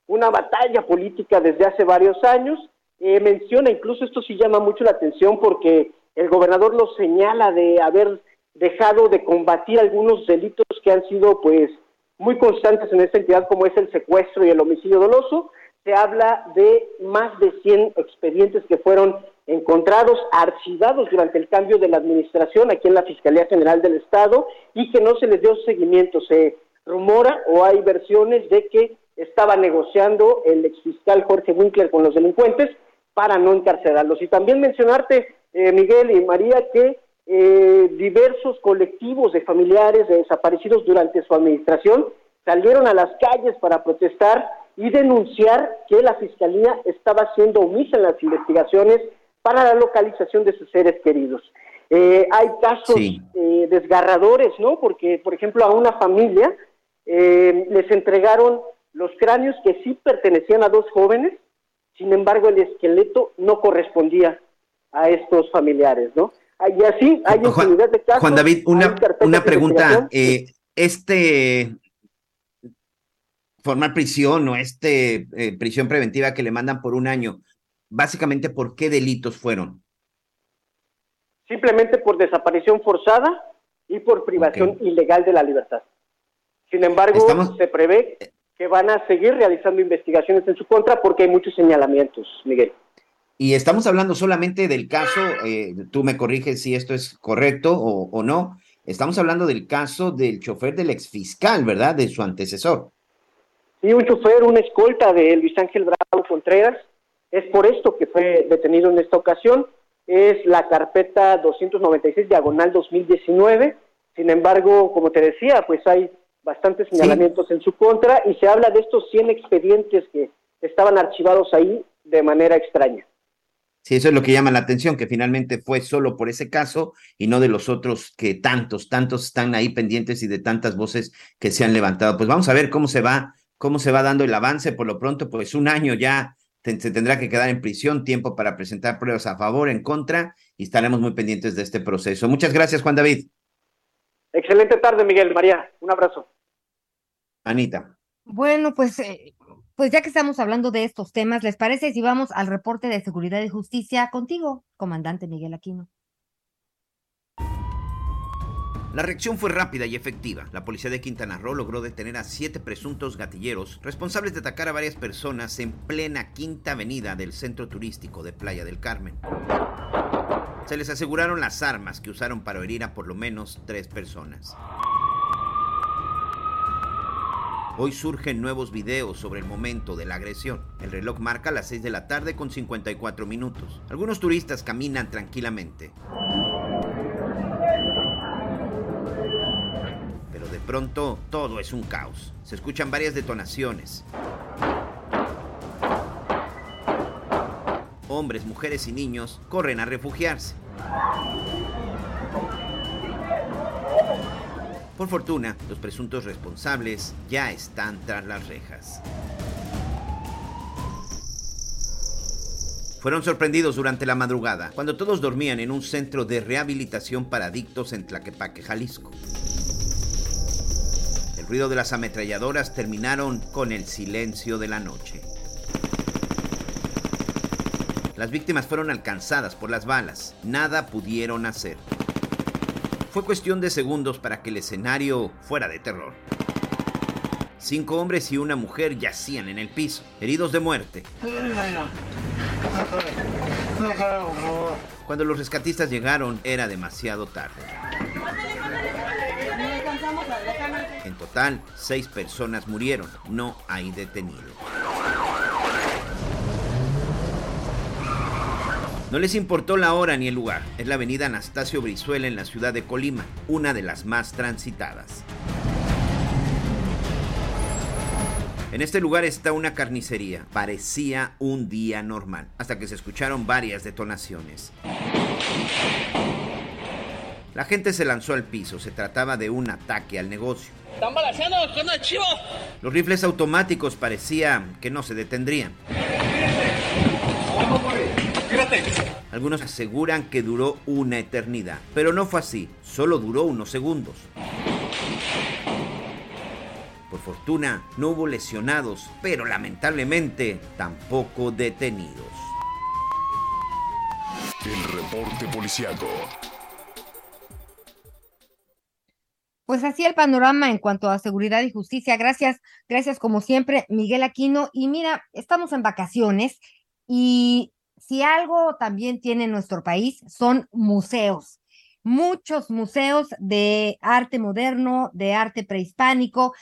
una batalla política desde hace varios años. Eh, menciona, incluso esto sí llama mucho la atención porque el gobernador lo señala de haber dejado de combatir algunos delitos que han sido pues muy constantes en esta entidad como es el secuestro y el homicidio doloso. Se habla de más de 100 expedientes que fueron encontrados, archivados durante el cambio de la administración aquí en la Fiscalía General del Estado y que no se les dio seguimiento. Se rumora o hay versiones de que estaba negociando el exfiscal Jorge Winkler con los delincuentes para no encarcelarlos. Y también mencionarte, eh, Miguel y María, que eh, diversos colectivos de familiares de desaparecidos durante su administración salieron a las calles para protestar y denunciar que la Fiscalía estaba siendo omisa en las investigaciones para la localización de sus seres queridos. Eh, hay casos eh, desgarradores, ¿no? Porque, por ejemplo, a una familia les entregaron los cráneos que sí pertenecían a dos jóvenes, sin embargo, el esqueleto no correspondía a estos familiares, ¿no? Y así hay Juan, de casos. Juan David, una, una pregunta. Eh, este formar prisión o este eh, prisión preventiva que le mandan por un año, básicamente, ¿por qué delitos fueron? Simplemente por desaparición forzada y por privación ilegal de la libertad. Sin embargo, se prevé que van a seguir realizando investigaciones en su contra porque hay muchos señalamientos, Miguel. Y estamos hablando solamente del caso, eh, tú me corriges si esto es correcto o, no, estamos hablando del caso del chofer del exfiscal, ¿verdad? De su antecesor. Sí, un chofer, una escolta de Luis Ángel Bravo Contreras. Es por esto que fue detenido en esta ocasión. Es la carpeta 296 diagonal 2019. Sin embargo, como te decía, pues hay bastantes señalamientos en su contra y se habla de estos 100 expedientes que estaban archivados ahí de manera extraña. Sí, eso es lo que llama la atención, que finalmente fue solo por ese caso y no de los otros que tantos, tantos están ahí pendientes y de tantas voces que se han levantado. Pues vamos a ver cómo se va, cómo se va dando el avance. Por lo pronto, pues un año ya se tendrá que quedar en prisión, tiempo para presentar pruebas a favor, en contra, y estaremos muy pendientes de este proceso. Muchas gracias, Juan David. Excelente tarde, Miguel. María, un abrazo. Anita. Bueno, pues eh, pues ya que estamos hablando de estos temas, ¿les parece si vamos al reporte de seguridad y justicia contigo, comandante Miguel Aquino? La reacción fue rápida y efectiva. La policía de Quintana Roo logró detener a siete presuntos gatilleros responsables de atacar a varias personas en plena quinta avenida del centro turístico de Playa del Carmen. Se les aseguraron las armas que usaron para herir a por lo menos tres personas. Hoy surgen nuevos videos sobre el momento de la agresión. El reloj marca las 6 de la tarde con 54 minutos. Algunos turistas caminan tranquilamente. Pero de pronto todo es un caos. Se escuchan varias detonaciones. Hombres, mujeres y niños corren a refugiarse. Por fortuna, los presuntos responsables ya están tras las rejas. Fueron sorprendidos durante la madrugada, cuando todos dormían en un centro de rehabilitación para adictos en Tlaquepaque, Jalisco. El ruido de las ametralladoras terminaron con el silencio de la noche. Las víctimas fueron alcanzadas por las balas. Nada pudieron hacer. Fue cuestión de segundos para que el escenario fuera de terror. Cinco hombres y una mujer yacían en el piso, heridos de muerte. Cuando los rescatistas llegaron era demasiado tarde. En total, seis personas murieron. No hay detenidos. No les importó la hora ni el lugar. Es la avenida Anastasio Brizuela en la ciudad de Colima, una de las más transitadas. En este lugar está una carnicería. Parecía un día normal, hasta que se escucharon varias detonaciones. La gente se lanzó al piso. Se trataba de un ataque al negocio. ¿Están con el chivo? Los rifles automáticos parecía que no se detendrían. Algunos aseguran que duró una eternidad, pero no fue así, solo duró unos segundos. Por fortuna, no hubo lesionados, pero lamentablemente tampoco detenidos. El reporte policiaco. Pues así el panorama en cuanto a seguridad y justicia. Gracias, gracias como siempre, Miguel Aquino. Y mira, estamos en vacaciones y si algo también tiene nuestro país son museos. Muchos museos de arte moderno, de arte prehispánico,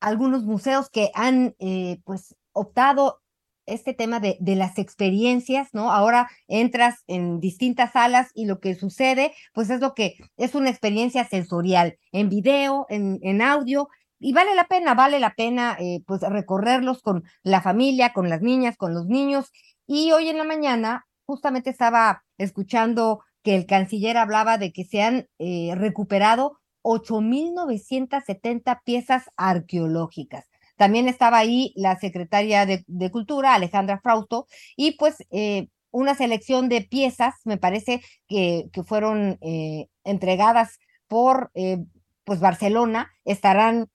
algunos museos que han eh, pues optado este tema de, de, las experiencias, ¿no? Ahora entras en distintas salas y lo que sucede, pues es lo que es una experiencia sensorial, en video, en, en audio, y vale la pena, vale la pena, eh, pues recorrerlos con la familia, con las niñas, con los niños. Y hoy en la mañana, justamente estaba escuchando que el canciller hablaba de que se han eh, recuperado 8.970 piezas arqueológicas. También estaba ahí la secretaria de, Cultura, Alejandra Frausto, y pues eh, una selección de piezas, me parece que, que fueron eh, entregadas por eh, pues Barcelona, estarán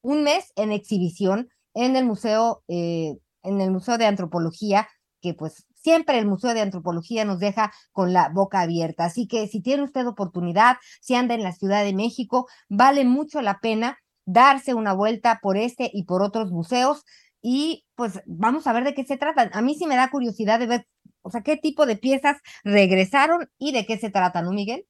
un mes en exhibición en el museo, en el Museo de Antropología, que pues siempre el Museo de Antropología nos deja con la boca abierta. Así que si tiene usted oportunidad, si anda en la Ciudad de México, vale mucho la pena darse una vuelta por este y por otros museos y pues vamos a ver de qué se tratan. A mí sí me da curiosidad de ver, o sea, qué tipo de piezas regresaron y de qué se tratan, ¿no, Miguel?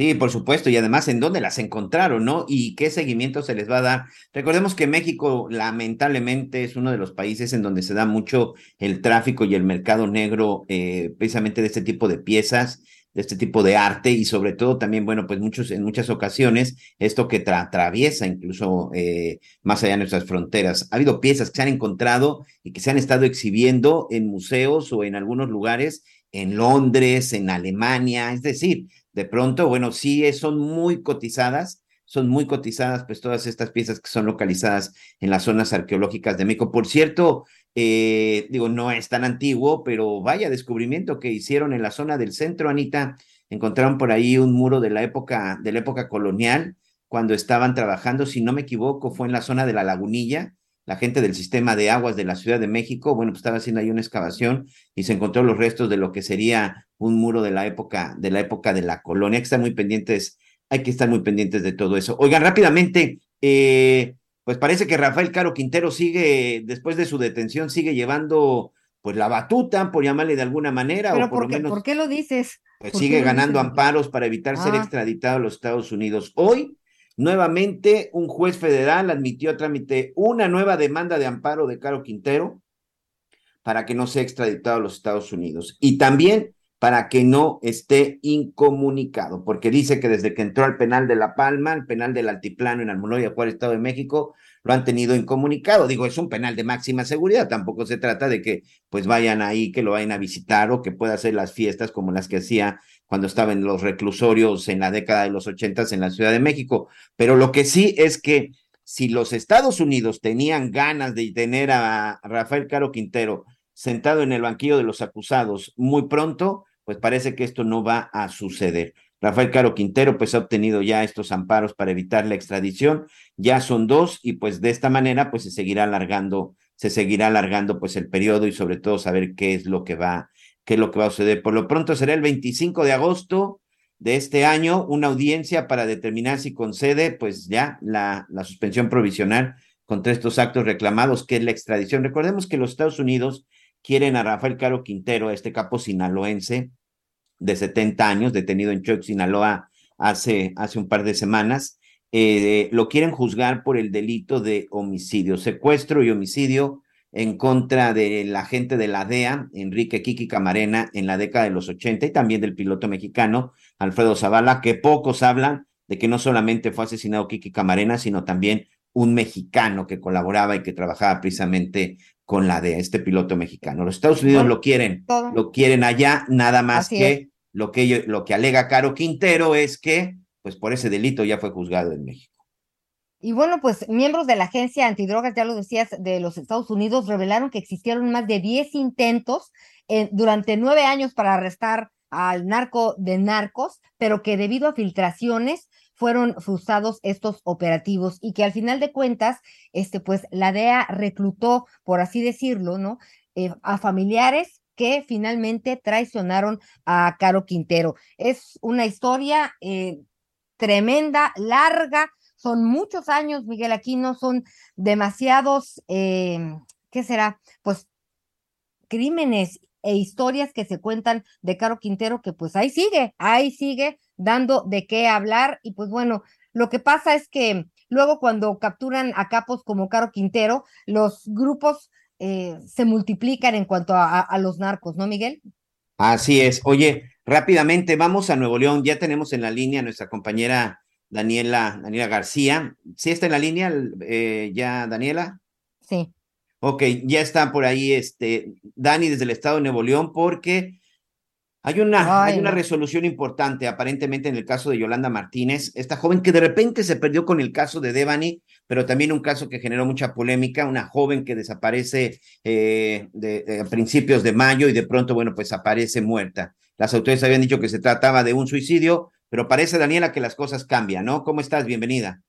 Sí, por supuesto, y además en dónde las encontraron, ¿no? Y qué seguimiento se les va a dar. Recordemos que México lamentablemente es uno de los países en donde se da mucho el tráfico y el mercado negro eh, precisamente de este tipo de piezas de este tipo de arte y sobre todo también, bueno, pues muchos, en muchas ocasiones esto que atraviesa incluso eh, más allá de nuestras fronteras. Ha habido piezas que se han encontrado y que se han estado exhibiendo en museos o en algunos lugares en Londres, en Alemania, es decir, de pronto, bueno, sí son muy cotizadas, son muy cotizadas, pues todas estas piezas que son localizadas en las zonas arqueológicas de México. Por cierto, eh, digo, no es tan antiguo, pero vaya descubrimiento que hicieron en la zona del centro, Anita. Encontraron por ahí un muro de la época, de la época colonial, cuando estaban trabajando, si no me equivoco, fue en la zona de la lagunilla. La gente del sistema de aguas de la Ciudad de México, bueno, pues estaba haciendo ahí una excavación y se encontró los restos de lo que sería un muro de la época, de la época de la colonia. Hay que estar muy pendientes, hay que estar muy pendientes de todo eso. Oigan, rápidamente, eh, pues parece que Rafael Caro Quintero sigue, después de su detención, sigue llevando pues la batuta, por llamarle de alguna manera. Pero o por, por, qué, lo menos, ¿por qué lo dices? Pues sigue ganando amparos para evitar ah. ser extraditado a los Estados Unidos. Hoy, nuevamente, un juez federal admitió a trámite una nueva demanda de amparo de Caro Quintero para que no sea extraditado a los Estados Unidos. Y también para que no esté incomunicado, porque dice que desde que entró al penal de La Palma, el penal del Altiplano en Almoloya, Juárez, Estado de México, lo han tenido incomunicado. Digo, es un penal de máxima seguridad, tampoco se trata de que pues vayan ahí, que lo vayan a visitar o que pueda hacer las fiestas como las que hacía cuando estaba en los reclusorios en la década de los ochentas en la Ciudad de México. Pero lo que sí es que si los Estados Unidos tenían ganas de tener a Rafael Caro Quintero sentado en el banquillo de los acusados muy pronto, pues parece que esto no va a suceder. Rafael Caro Quintero pues ha obtenido ya estos amparos para evitar la extradición, ya son dos y pues de esta manera pues se seguirá alargando, se seguirá alargando pues el periodo y sobre todo saber qué es lo que va, qué es lo que va a suceder. Por lo pronto será el 25 de agosto de este año una audiencia para determinar si concede pues ya la, la suspensión provisional contra estos actos reclamados, que es la extradición. Recordemos que los Estados Unidos quieren a Rafael Caro Quintero, este capo sinaloense, de 70 años, detenido en Choix, Sinaloa, hace, hace un par de semanas. Eh, lo quieren juzgar por el delito de homicidio, secuestro y homicidio en contra del agente de la DEA, Enrique Kiki Camarena, en la década de los 80 y también del piloto mexicano, Alfredo Zavala, que pocos hablan de que no solamente fue asesinado Kiki Camarena, sino también un mexicano que colaboraba y que trabajaba precisamente con la DEA, este piloto mexicano. Los Estados Unidos lo quieren, lo quieren allá, nada más que lo que lo que alega Caro Quintero es que, pues por ese delito ya fue juzgado en México. Y bueno, pues miembros de la agencia antidrogas, ya lo decías, de los Estados Unidos, revelaron que existieron más de 10 intentos eh, durante nueve años para arrestar al narco de narcos, pero que debido a filtraciones fueron frustrados estos operativos y que al final de cuentas, este, pues la DEA reclutó, por así decirlo, ¿no? Eh, a familiares que finalmente traicionaron a Caro Quintero. Es una historia eh, tremenda, larga, son muchos años, Miguel Aquino, son demasiados, eh, ¿qué será? Pues crímenes e historias que se cuentan de Caro Quintero, que pues ahí sigue, ahí sigue dando de qué hablar. Y pues bueno, lo que pasa es que luego cuando capturan a capos como Caro Quintero, los grupos eh, se multiplican en cuanto a, a, los narcos, ¿no, Miguel? Así es. Oye, rápidamente vamos a Nuevo León. Ya tenemos en la línea a nuestra compañera Daniela, Daniela García. ¿Sí está en la línea eh, ya, Daniela? Sí. Ok, ya está por ahí este Dani desde el estado de Nuevo León porque hay una, hay una resolución importante aparentemente en el caso de Yolanda Martínez, esta joven que de repente se perdió con el caso de Devani, pero también un caso que generó mucha polémica, una joven que desaparece eh, de, a principios de mayo y de pronto, bueno, pues aparece muerta. Las autoridades habían dicho que se trataba de un suicidio, pero parece, Daniela, que las cosas cambian, ¿no? ¿Cómo estás? Bienvenida.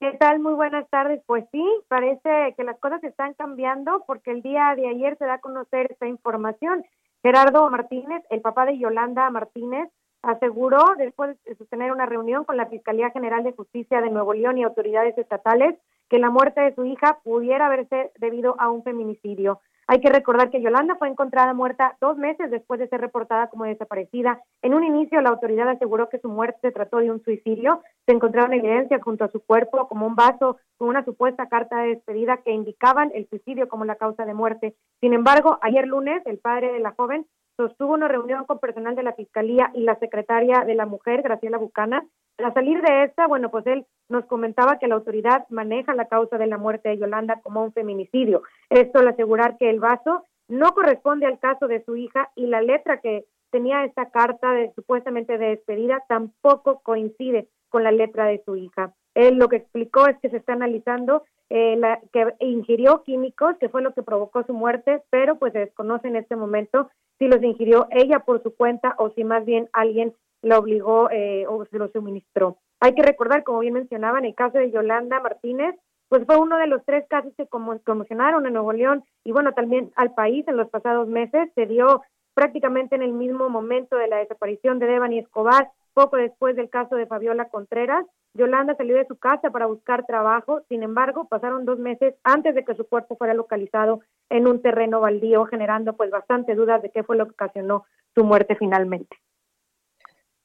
¿Qué tal? Muy buenas tardes. Pues sí, parece que las cosas están cambiando porque el día de ayer se da a conocer esta información. Gerardo Martínez, el papá de Yolanda Martínez, aseguró después de sostener una reunión con la Fiscalía General de Justicia de Nuevo León y autoridades estatales que la muerte de su hija pudiera haberse debido a un feminicidio. Hay que recordar que Yolanda fue encontrada muerta dos meses después de ser reportada como desaparecida. En un inicio, la autoridad aseguró que su muerte se trató de un suicidio. Se encontraron evidencias junto a su cuerpo, como un vaso con una supuesta carta de despedida que indicaban el suicidio como la causa de muerte. Sin embargo, ayer lunes, el padre de la joven sostuvo una reunión con personal de la Fiscalía y la secretaria de la Mujer, Graciela Bucana. Al salir de esta, bueno, pues él nos comentaba que la autoridad maneja la causa de la muerte de Yolanda como un feminicidio. Esto al asegurar que el vaso no corresponde al caso de su hija y la letra que tenía esta carta de, supuestamente de despedida tampoco coincide con la letra de su hija. Él lo que explicó es que se está analizando eh, la, que ingirió químicos, que fue lo que provocó su muerte, pero pues se desconoce en este momento si los ingirió ella por su cuenta o si más bien alguien la obligó eh, o se lo suministró. Hay que recordar, como bien mencionaba, en el caso de Yolanda Martínez, pues fue uno de los tres casos que conmocionaron en Nuevo León y bueno, también al país en los pasados meses. Se dio prácticamente en el mismo momento de la desaparición de Devani Escobar, poco después del caso de Fabiola Contreras. Yolanda salió de su casa para buscar trabajo, sin embargo, pasaron dos meses antes de que su cuerpo fuera localizado en un terreno baldío, generando pues bastante dudas de qué fue lo que ocasionó su muerte finalmente.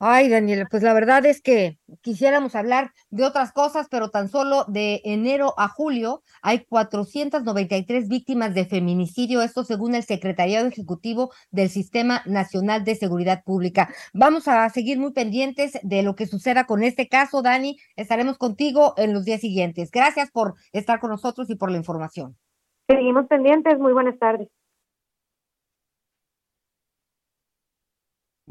Ay, Daniela, pues la verdad es que quisiéramos hablar de otras cosas, pero tan solo de enero a julio hay 493 víctimas de feminicidio, esto según el Secretariado Ejecutivo del Sistema Nacional de Seguridad Pública. Vamos a seguir muy pendientes de lo que suceda con este caso, Dani. Estaremos contigo en los días siguientes. Gracias por estar con nosotros y por la información. Seguimos pendientes. Muy buenas tardes.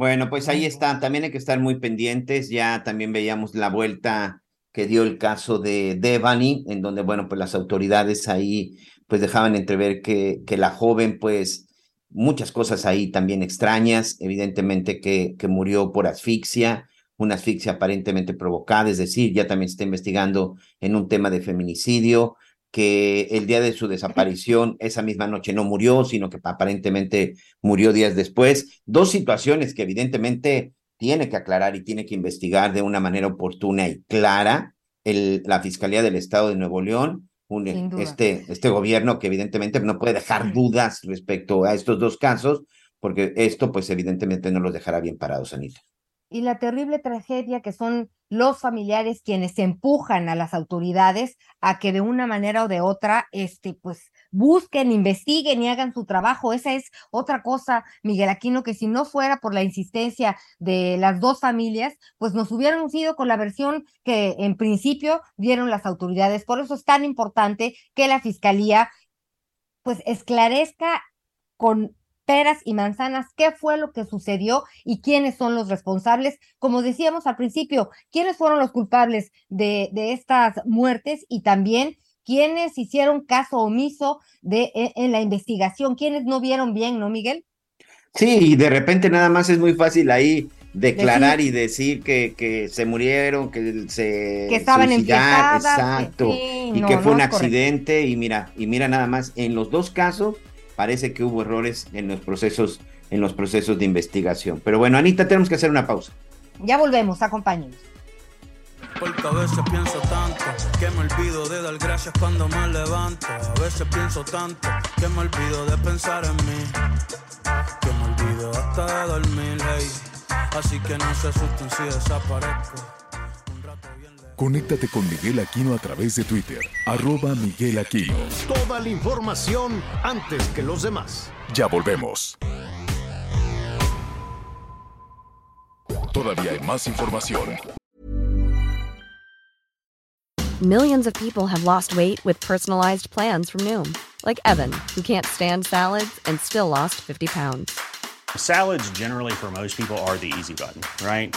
Bueno, pues ahí está. También hay que estar muy pendientes. Ya también veíamos la vuelta que dio el caso de Devani, en donde, bueno, pues las autoridades ahí pues dejaban entrever que, que la joven, pues muchas cosas ahí también extrañas, evidentemente que, que murió por asfixia, una asfixia aparentemente provocada, es decir, ya también se está investigando en un tema de feminicidio, que el día de su desaparición, esa misma noche no murió, sino que aparentemente murió días después. Dos situaciones que evidentemente tiene que aclarar y tiene que investigar de una manera oportuna y clara el, la Fiscalía del Estado de Nuevo León, un, este, este gobierno que evidentemente no puede dejar dudas respecto a estos dos casos, porque esto pues evidentemente no los dejará bien parados, Anita y la terrible tragedia que son los familiares quienes empujan a las autoridades a que de una manera o de otra, este, pues busquen, investiguen y hagan su trabajo. Esa es otra cosa, Miguel Aquino, que si no fuera por la insistencia de las dos familias, pues nos hubieran ido con la versión que en principio dieron las autoridades. Por eso es tan importante que la fiscalía pues esclarezca con peras y manzanas qué fue lo que sucedió y quiénes son los responsables. Como decíamos al principio, quiénes fueron los culpables de, de estas muertes y también quiénes hicieron caso omiso de, en, en la investigación, quiénes no vieron bien, ¿no, Miguel? Sí, y de repente nada más es muy fácil ahí declarar decir, y decir que, que se murieron, que se que estaban exacto, que, sí, y no, que fue no un correcto. accidente y mira, y mira nada más, en los dos casos parece que hubo errores en los procesos en los procesos de investigación. Pero bueno, Anita, tenemos que hacer una pausa. Ya volvemos, acompáñenos. Porque a veces pienso tanto que me olvido de dar gracias cuando me levanto. A veces pienso tanto que me olvido de pensar en mí. Que me olvido hasta de dormir, hey. Así que no se asusten si desaparezco. Conéctate con Miguel Aquino a través de Twitter, arroba Miguel Aquino. Toda la información antes que los demás. Ya volvemos. Todavía hay más información. Millions of people have lost weight with personalized plans from Noom, like Evan, who can't stand salads and still lost 50 pounds. Salads, generally, for most people, are the easy button, right?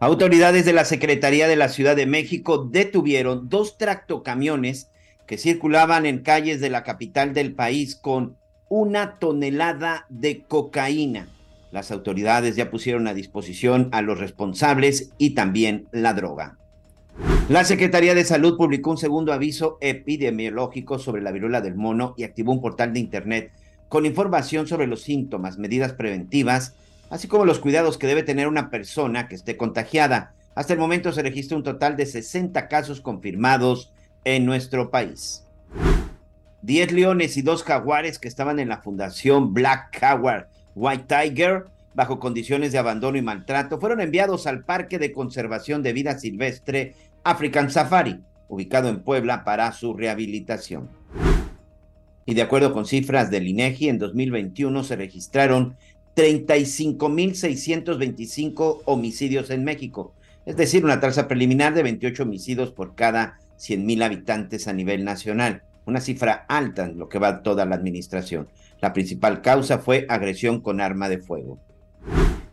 Autoridades de la Secretaría de la Ciudad de México detuvieron dos tractocamiones que circulaban en calles de la capital del país con una tonelada de cocaína. Las autoridades ya pusieron a disposición a los responsables y también la droga. La Secretaría de Salud publicó un segundo aviso epidemiológico sobre la viruela del mono y activó un portal de Internet con información sobre los síntomas, medidas preventivas, así como los cuidados que debe tener una persona que esté contagiada. Hasta el momento se registra un total de 60 casos confirmados en nuestro país. 10 leones y dos jaguares que estaban en la fundación Black Jaguar White Tiger bajo condiciones de abandono y maltrato fueron enviados al Parque de Conservación de Vida Silvestre African Safari, ubicado en Puebla para su rehabilitación. Y de acuerdo con cifras del INEGI, en 2021 se registraron 35.625 homicidios en México, es decir, una tasa preliminar de 28 homicidios por cada 100.000 habitantes a nivel nacional, una cifra alta en lo que va toda la administración. La principal causa fue agresión con arma de fuego.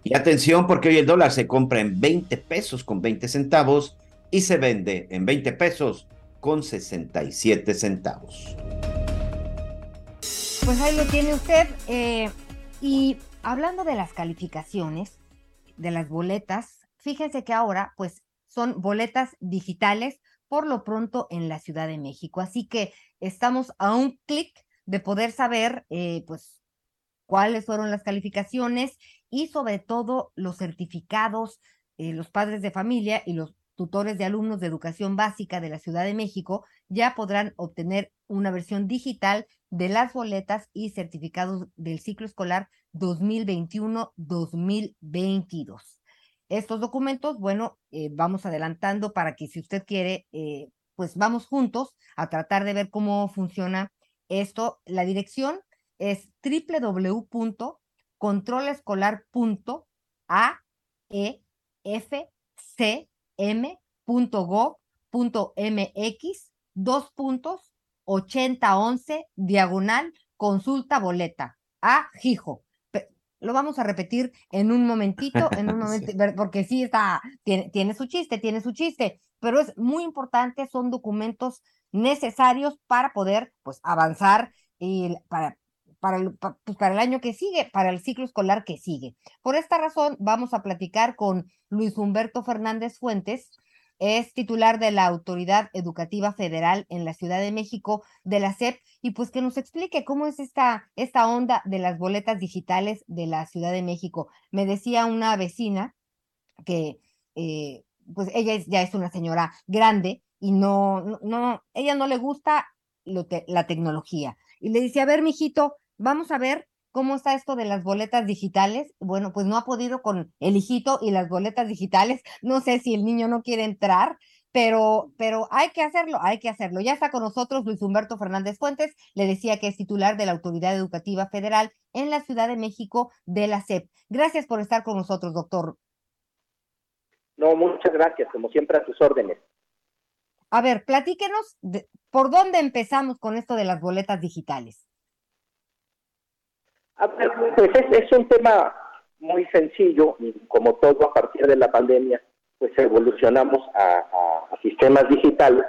Y atención porque hoy el dólar se compra en 20 pesos con 20 centavos y se vende en 20 pesos con 67 centavos. Pues ahí lo tiene usted. eh, y hablando de las calificaciones, de las boletas, fíjense que ahora pues son boletas digitales por lo pronto en la Ciudad de México. Así que estamos a un clic de poder saber eh, pues cuáles fueron las calificaciones y sobre todo los certificados, eh, los padres de familia y los tutores de alumnos de educación básica de la Ciudad de México ya podrán obtener una versión digital de las boletas y certificados del ciclo escolar 2021-2022. Estos documentos, bueno, eh, vamos adelantando para que si usted quiere, eh, pues vamos juntos a tratar de ver cómo funciona esto. La dirección es www.controlescolar.aefcm.gov.mx dos puntos 8011 diagonal consulta boleta a Gijo. Lo vamos a repetir en un momentito, en un [LAUGHS] momento, porque sí está, tiene, tiene su chiste, tiene su chiste, pero es muy importante, son documentos necesarios para poder pues avanzar y para, para, el, pues, para el año que sigue, para el ciclo escolar que sigue. Por esta razón, vamos a platicar con Luis Humberto Fernández Fuentes, es titular de la Autoridad Educativa Federal en la Ciudad de México, de la SEP, y pues que nos explique cómo es esta, esta onda de las boletas digitales de la Ciudad de México. Me decía una vecina que eh, pues ella es, ya es una señora grande y no, no, ella no le gusta la tecnología. Y le dice, a ver, mijito, vamos a ver cómo está esto de las boletas digitales. Bueno, pues no ha podido con el hijito y las boletas digitales. [LAUGHS] No sé si el niño no quiere entrar, pero, pero hay que hacerlo, hay que hacerlo. Ya está con nosotros Luis Humberto Fernández Fuentes, le decía que es titular de la Autoridad Educativa Federal en la Ciudad de México de la SEP. Gracias por estar con nosotros, doctor. No, muchas gracias, como siempre a tus órdenes. A ver, platíquenos de, por dónde empezamos con esto de las boletas digitales. Pues es, es, un tema muy sencillo y como todo a partir de la pandemia, pues evolucionamos a sistemas digitales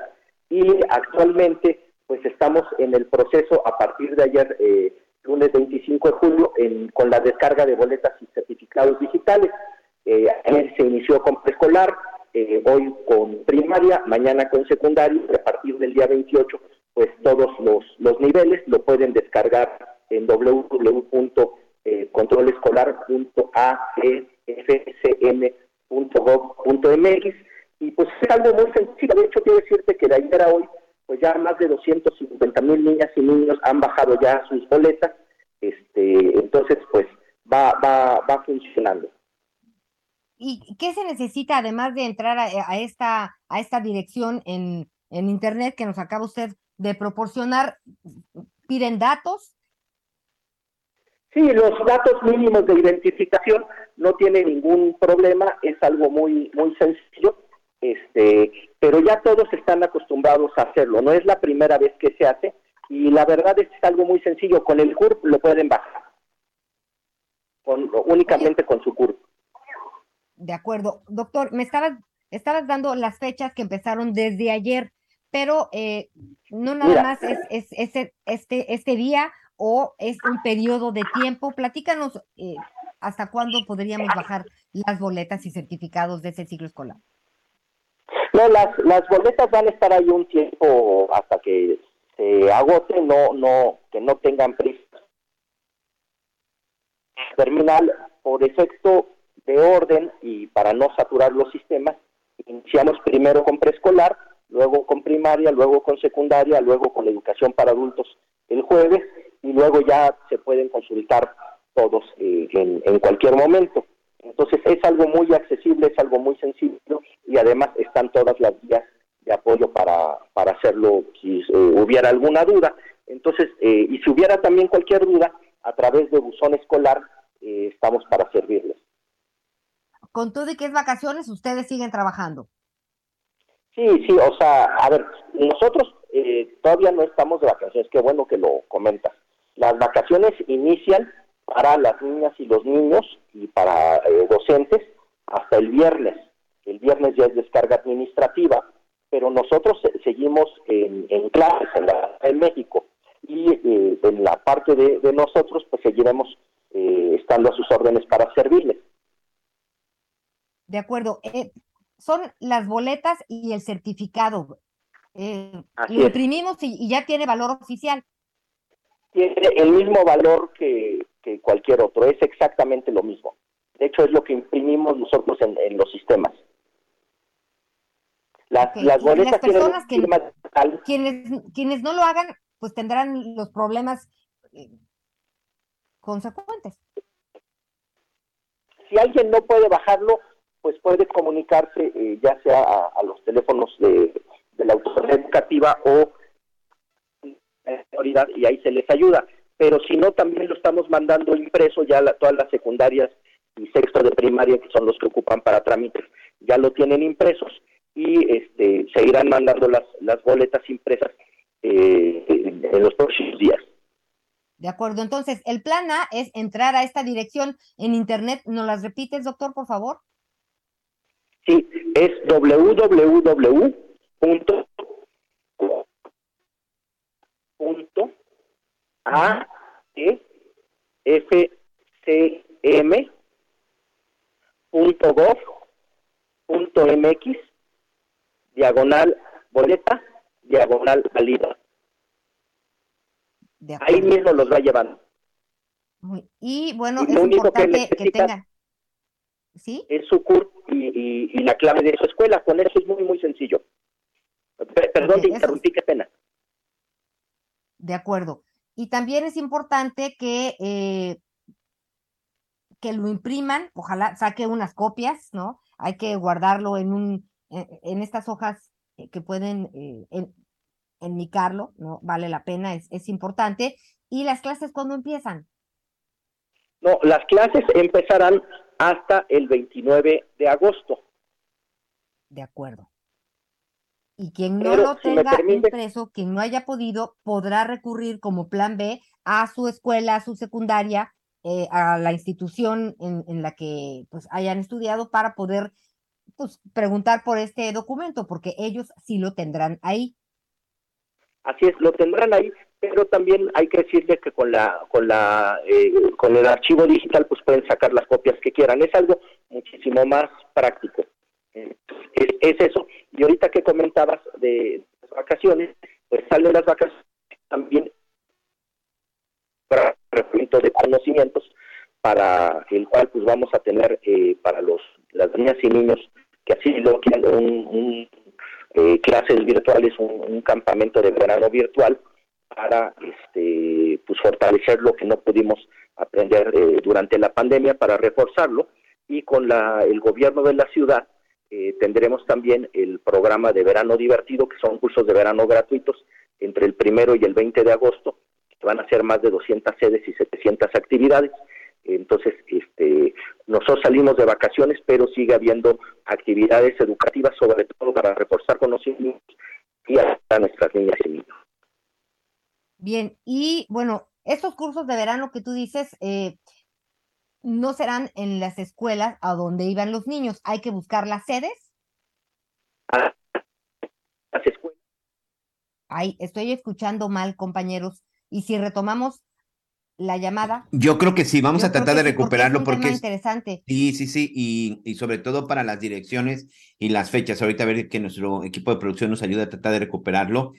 y actualmente pues estamos en el proceso a partir de ayer, eh, lunes 25 de julio, en, con la descarga de boletas y certificados digitales. Eh, ayer se inició con preescolar, eh, hoy con primaria, mañana con secundaria, y a partir del día 28, pues todos los, los niveles lo pueden descargar en www.controlescolar.afcm.gov.mx y pues es algo muy sencillo. De hecho, quiero decirte que de ayer a hoy, pues ya más de 250 mil niñas y niños han bajado ya sus boletas. Este, entonces, pues va, va, va funcionando. ¿Y qué se necesita además de entrar a, a esta, a esta dirección en, en Internet que nos acaba usted de proporcionar? ¿Piden datos? Sí, los datos mínimos de identificación no tiene ningún problema, es algo muy muy sencillo, este, pero ya todos están acostumbrados a hacerlo, no es la primera vez que se hace y la verdad es que es algo muy sencillo, con el CURP lo pueden bajar, con, únicamente con su CURP. De acuerdo, doctor, me estabas estabas dando las fechas que empezaron desde ayer, pero eh, no nada Mira, más es, es, es, este, este día o es un periodo de tiempo. Platícanos eh, hasta cuándo podríamos bajar las boletas y certificados de ese ciclo escolar. No, las, las boletas van a estar ahí un tiempo hasta que se agote, no, no, que no tengan prisa. Terminal, por efecto de orden y para no saturar los sistemas, iniciamos primero con preescolar, luego con primaria, luego con secundaria, luego con educación para adultos el jueves y luego ya se pueden consultar todos eh, en, en, cualquier momento. Entonces es algo muy accesible, es algo muy sencillo y además están todas las vías de apoyo para, para hacerlo si eh, hubiera alguna duda. Entonces, eh, y si hubiera también cualquier duda, a través de Buzón Escolar eh, estamos para servirles. Con todo y que es vacaciones, ustedes siguen trabajando. Sí, sí, o sea, a ver, nosotros eh, todavía no estamos de vacaciones, qué bueno que lo comentas. Las vacaciones inician para las niñas y los niños y para eh, docentes hasta el viernes. El viernes ya es descarga administrativa, pero nosotros seguimos en, clases en, la, en, México y eh, en la parte de, de, nosotros pues seguiremos eh, estando a sus órdenes para servirles. De acuerdo. Eh, son las boletas y el certificado. Eh, lo imprimimos y, y, ya tiene valor oficial. Tiene el mismo valor que, que, cualquier otro, es exactamente lo mismo. De hecho, es lo que imprimimos nosotros en, en los sistemas. Las, okay. las boletas las personas que, quienes, quienes no lo hagan, pues tendrán los problemas eh, consecuentes. Si alguien no puede bajarlo, pues puede comunicarse eh, ya sea a, a los teléfonos de, de, la autoridad educativa o autoridad y ahí se les ayuda. Pero si no, también lo estamos mandando impreso ya la, todas las secundarias y sexto de primaria, que son los que ocupan para trámites, ya lo tienen impresos y este, se irán mandando las, las boletas impresas eh, en, en los próximos días. De acuerdo, entonces el plan A es entrar a esta dirección en internet. ¿Nos las repites, doctor, por favor? Sí, es www. Punto, punto a e f c m punto gov punto mx diagonal boleta, diagonal salida. Ahí mismo los va llevando. Y bueno, Y es lo único que que. Es su CURP y, y- y la clave de su escuela. Con eso es muy, muy sencillo. Pe- Perdón, te interrumpí, qué pena. De acuerdo. Y también es importante que, eh, que lo impriman, ojalá saque unas copias, ¿no? Hay que guardarlo en un, en, en estas hojas que pueden eh, en- enmicarlo, ¿no? Vale la pena, es, es importante. ¿Y las clases cuándo empiezan? No, las clases empezarán hasta el 29 de agosto. De acuerdo. Y quien no Pero, lo si tenga permite- impreso, quien no haya podido, podrá recurrir como plan B a su escuela, a su secundaria, eh, a la institución en, en la que pues hayan estudiado para poder pues preguntar por este documento, porque ellos sí lo tendrán ahí. Así es, lo tendrán ahí, pero también hay que decirle que con la con la eh, con el archivo digital pues pueden sacar las copias que quieran. Es algo muchísimo más práctico. Es, es eso. Y ahorita que comentabas de las vacaciones, pues salen las vacaciones también para de conocimientos para el cual pues vamos a tener eh, para los las niñas y niños que así lo quieran un, eh, clases virtuales un, un campamento de verano virtual para este pues fortalecer lo que no pudimos aprender eh, durante la pandemia para reforzarlo y con la el gobierno de la ciudad eh, tendremos también el programa de verano divertido que son cursos de verano gratuitos entre el primero y el 20 de agosto van a ser más de 200 sedes y 700 actividades entonces, este, nosotros salimos de vacaciones, pero sigue habiendo actividades educativas, sobre todo para reforzar conocimientos y a nuestras niñas y niños. Bien, y bueno, estos cursos de verano que tú dices eh, no serán en las escuelas a donde iban los niños. Hay que buscar las sedes. A las escuelas. Ay, estoy escuchando mal, compañeros. Y si retomamos la llamada. Yo creo que sí, vamos Yo a tratar de porque es recuperarlo un porque, tema es- interesante. sí, sí, sí, y, y sobre todo para las direcciones y las fechas. Ahorita a ver que nuestro equipo de producción nos ayude a tratar de recuperarlo.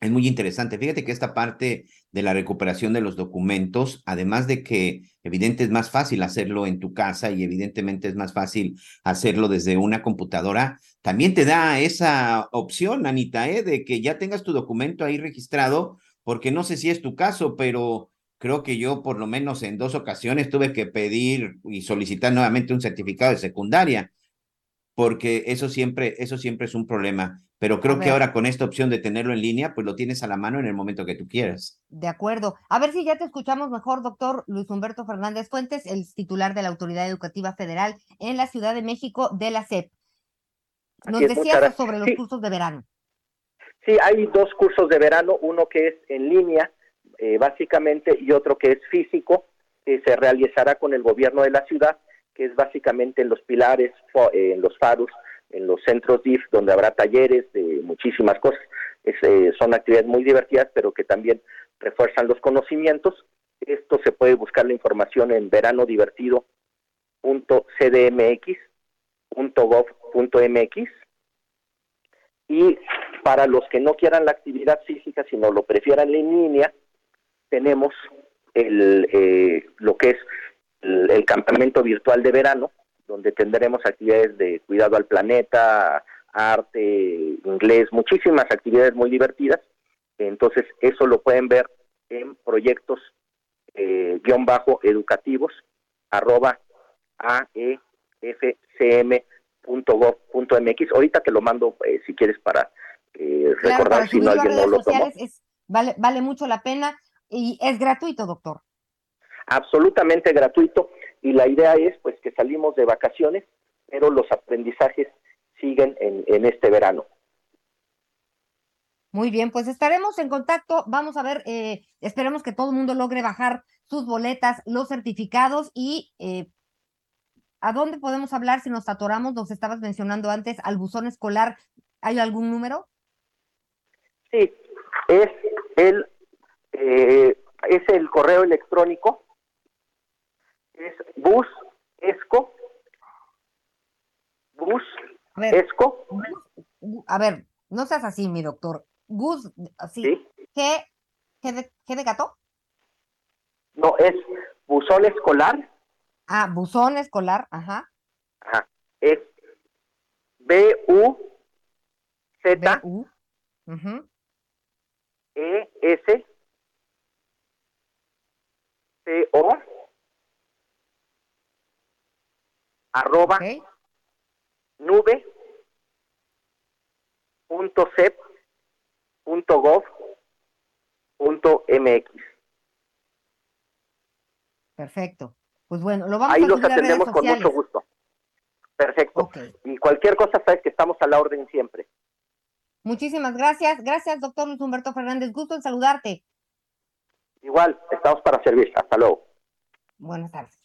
Es muy interesante. Fíjate que esta parte de la recuperación de los documentos, además de que evidente es más fácil hacerlo en tu casa y evidentemente es más fácil hacerlo desde una computadora, también te da esa opción, Anita, ¿eh? de que ya tengas tu documento ahí registrado, porque no sé si es tu caso, pero creo que yo por lo menos en dos ocasiones tuve que pedir y solicitar nuevamente un certificado de secundaria, porque eso siempre, eso siempre es un problema. Pero creo que ahora con esta opción de tenerlo en línea, pues lo tienes a la mano en el momento que tú quieras. De acuerdo. A ver si ya te escuchamos mejor, doctor Luis Humberto Fernández Fuentes, el titular de la Autoridad Educativa Federal en la Ciudad de México de la SEP. Nos decías sobre los Sí. cursos de verano. Sí, hay dos cursos de verano, uno que es en línea, eh, básicamente, y otro que es físico, que se realizará con el gobierno de la ciudad, que es básicamente en los pilares, eh, en los faros, en los centros DIF, donde habrá talleres de muchísimas cosas. Eh, son actividades muy divertidas, pero que también refuerzan los conocimientos. Esto se puede buscar la información en veranodivertido.cdmx.gov.mx y para los que no quieran la actividad física, sino lo prefieran en línea, tenemos el, eh, lo que es el, el campamento virtual de verano, donde tendremos actividades de cuidado al planeta, arte, inglés, muchísimas actividades muy divertidas. Entonces, eso lo pueden ver en proyectos eh, guion bajo educativos arroba aefcm.gov.mx. Ahorita te lo mando eh, si quieres para eh, Claro, recordar para si no alguien no lo tomó. es, vale, vale mucho la pena y es gratuito, doctor. Absolutamente gratuito y la idea es pues que salimos de vacaciones, pero los aprendizajes siguen en, en este verano. Muy bien, pues estaremos en contacto. Vamos a ver, eh, esperemos que todo el mundo logre bajar sus boletas, los certificados y eh, ¿a dónde podemos hablar si nos atoramos? Nos estabas mencionando antes al buzón escolar. ¿Hay algún número? Sí, es el eh, es el correo electrónico es bus esco bus esco a ver, no seas así, mi doctor. Gus, así, ¿Sí? ¿qué, qué, de, ¿qué de gato? No, es buzón escolar. Ah, buzón escolar, ajá. Ajá. Es B U Z ujú. E S Arroba nube punto cep punto gov punto mx. Perfecto. Pues bueno, lo vamos Ahí a los subir a redes atendemos con mucho gusto. Perfecto. Y cualquier cosa sabes que estamos a la orden siempre. Muchísimas gracias. Gracias, doctor Luis Humberto Fernández. Gusto en saludarte. Igual, estamos para servir. Hasta luego. Buenas tardes.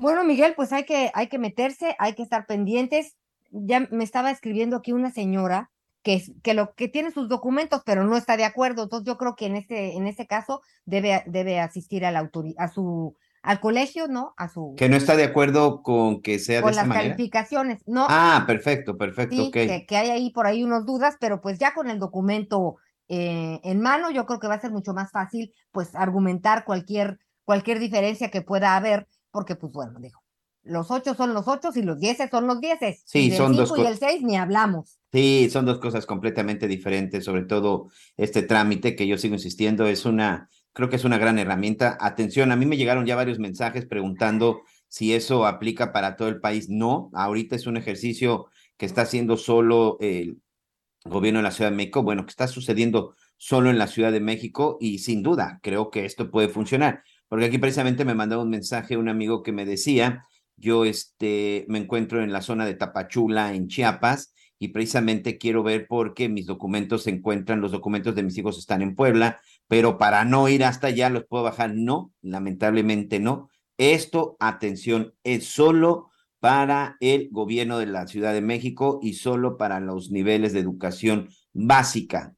Bueno, Miguel, pues hay que, hay que meterse, hay que estar pendientes. Ya me estaba escribiendo aquí una señora que, que lo que tiene sus documentos, pero no está de acuerdo. Entonces yo creo que en este, en este caso debe, debe asistir a la autori- a su, al colegio, ¿no? A su Que no está de acuerdo con que sea de con esa las manera. calificaciones. No, Ah, perfecto, perfecto, sí, que hay ahí por ahí unas dudas, pero pues ya con el documento eh, en mano, yo creo que va a ser mucho más fácil, pues, argumentar cualquier, cualquier diferencia que pueda haber, porque, pues, bueno, digo, los ocho son los ocho y los dieces son los dieces. Sí, y del son dos cinco y co- el seis ni hablamos. Sí, son dos cosas completamente diferentes, sobre todo este trámite que yo sigo insistiendo, es una, creo que es una gran herramienta. Atención, a mí me llegaron ya varios mensajes preguntando si eso aplica para todo el país. No, ahorita es un ejercicio que está haciendo solo el gobierno de la Ciudad de México, bueno, que está sucediendo solo en la Ciudad de México y sin duda creo que esto puede funcionar, porque aquí precisamente me mandaba un mensaje un amigo que me decía, yo este, me encuentro en la zona de Tapachula, en Chiapas, y precisamente quiero ver por qué mis documentos se encuentran, los documentos de mis hijos están en Puebla, pero para no ir hasta allá los puedo bajar. No, lamentablemente no. Esto, atención, es solo para el gobierno de la Ciudad de México y solo para los niveles de educación básica.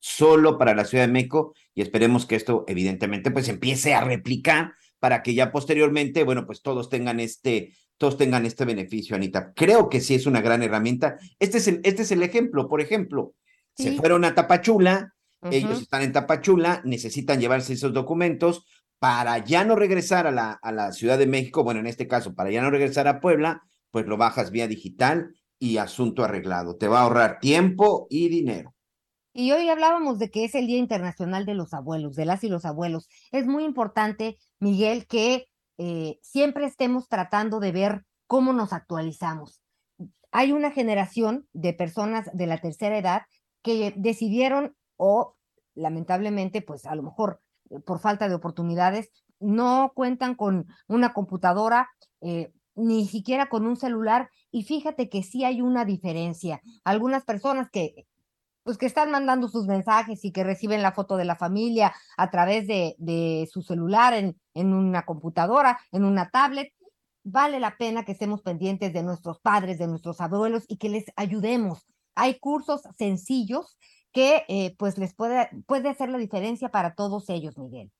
Solo para la Ciudad de México y esperemos que esto evidentemente pues empiece a replicar para que ya posteriormente, bueno, pues todos tengan este, todos tengan este beneficio, Anita. Creo que sí es una gran herramienta. Este es el, este es el ejemplo, por ejemplo, se fueron a Tapachula, ellos están en Tapachula, necesitan llevarse esos documentos para ya no regresar a la, a la Ciudad de México, bueno, en este caso, para ya no regresar a Puebla, pues lo bajas vía digital y asunto arreglado. Te va a ahorrar tiempo y dinero. Y hoy hablábamos de que es el Día Internacional de los Abuelos, de las y los abuelos. Es muy importante, Miguel, que eh, siempre estemos tratando de ver cómo nos actualizamos. Hay una generación de personas de la tercera edad que decidieron o lamentablemente, pues a lo mejor eh, por falta de oportunidades, no cuentan con una computadora, eh, ni siquiera con un celular. Y fíjate que sí hay una diferencia. Algunas personas que pues que están mandando sus mensajes y que reciben la foto de la familia a través de, su celular en, en una computadora, en una tablet. Vale la pena que estemos pendientes de nuestros padres, de nuestros abuelos y que les ayudemos. Hay cursos sencillos que eh, pues les puede, puede hacer la diferencia para todos ellos, Miguel.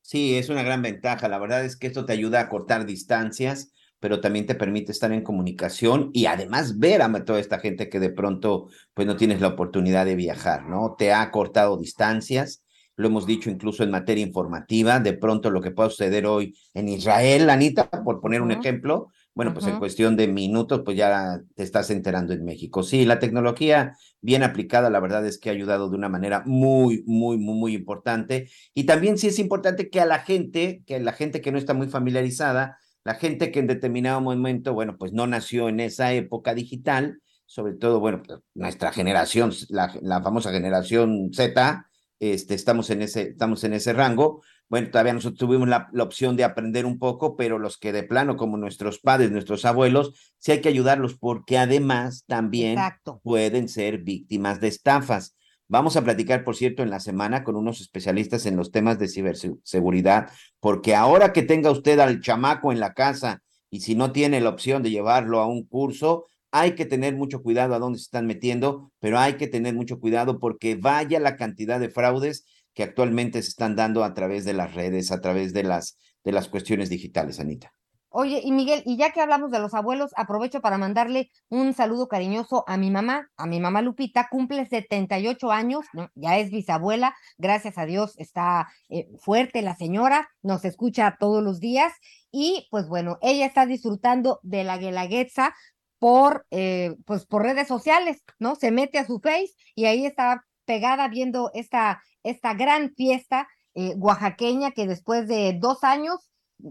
Sí, es una gran ventaja. La verdad es que esto te ayuda a cortar distancias, pero también te permite estar en comunicación y además ver a toda esta gente que de pronto pues no tienes la oportunidad de viajar, ¿no? Te ha cortado distancias. Lo hemos dicho incluso en materia informativa, de pronto lo que pueda suceder hoy en Israel, Anita, por poner un ejemplo, bueno, pues en cuestión de minutos, pues ya te estás enterando en México. Sí, la tecnología bien aplicada, la verdad es que ha ayudado de una manera muy, muy, muy, muy importante. Y también sí es importante que a la gente, que la gente que no está muy familiarizada, la gente que en determinado momento, bueno, pues no nació en esa época digital, sobre todo, bueno, pues, nuestra generación, la, la famosa generación Z, este, estamos en ese, estamos en ese rango. Bueno, todavía nosotros tuvimos la, la opción de aprender un poco, pero los que de plano, como nuestros padres, nuestros abuelos, sí hay que ayudarlos porque además también Exacto. pueden ser víctimas de estafas. Vamos a platicar, por cierto, en la semana con unos especialistas en los temas de ciberseguridad, porque ahora que tenga usted al chamaco en la casa y si no tiene la opción de llevarlo a un curso, hay que tener mucho cuidado a dónde se están metiendo, pero hay que tener mucho cuidado porque vaya la cantidad de fraudes que actualmente se están dando a través de las redes, a través de las, de las cuestiones digitales, Anita. Oye, y Miguel, y ya que hablamos de los abuelos, aprovecho para mandarle un saludo cariñoso a mi mamá, a mi mamá Lupita, cumple 78 años, ¿no? ya es bisabuela, gracias a Dios está eh, fuerte la señora, nos escucha todos los días y pues bueno, ella está disfrutando de la guelaguetza por, eh, pues por redes sociales, ¿no? Se mete a su face y ahí está pegada viendo esta, esta gran fiesta eh, oaxaqueña que después de dos años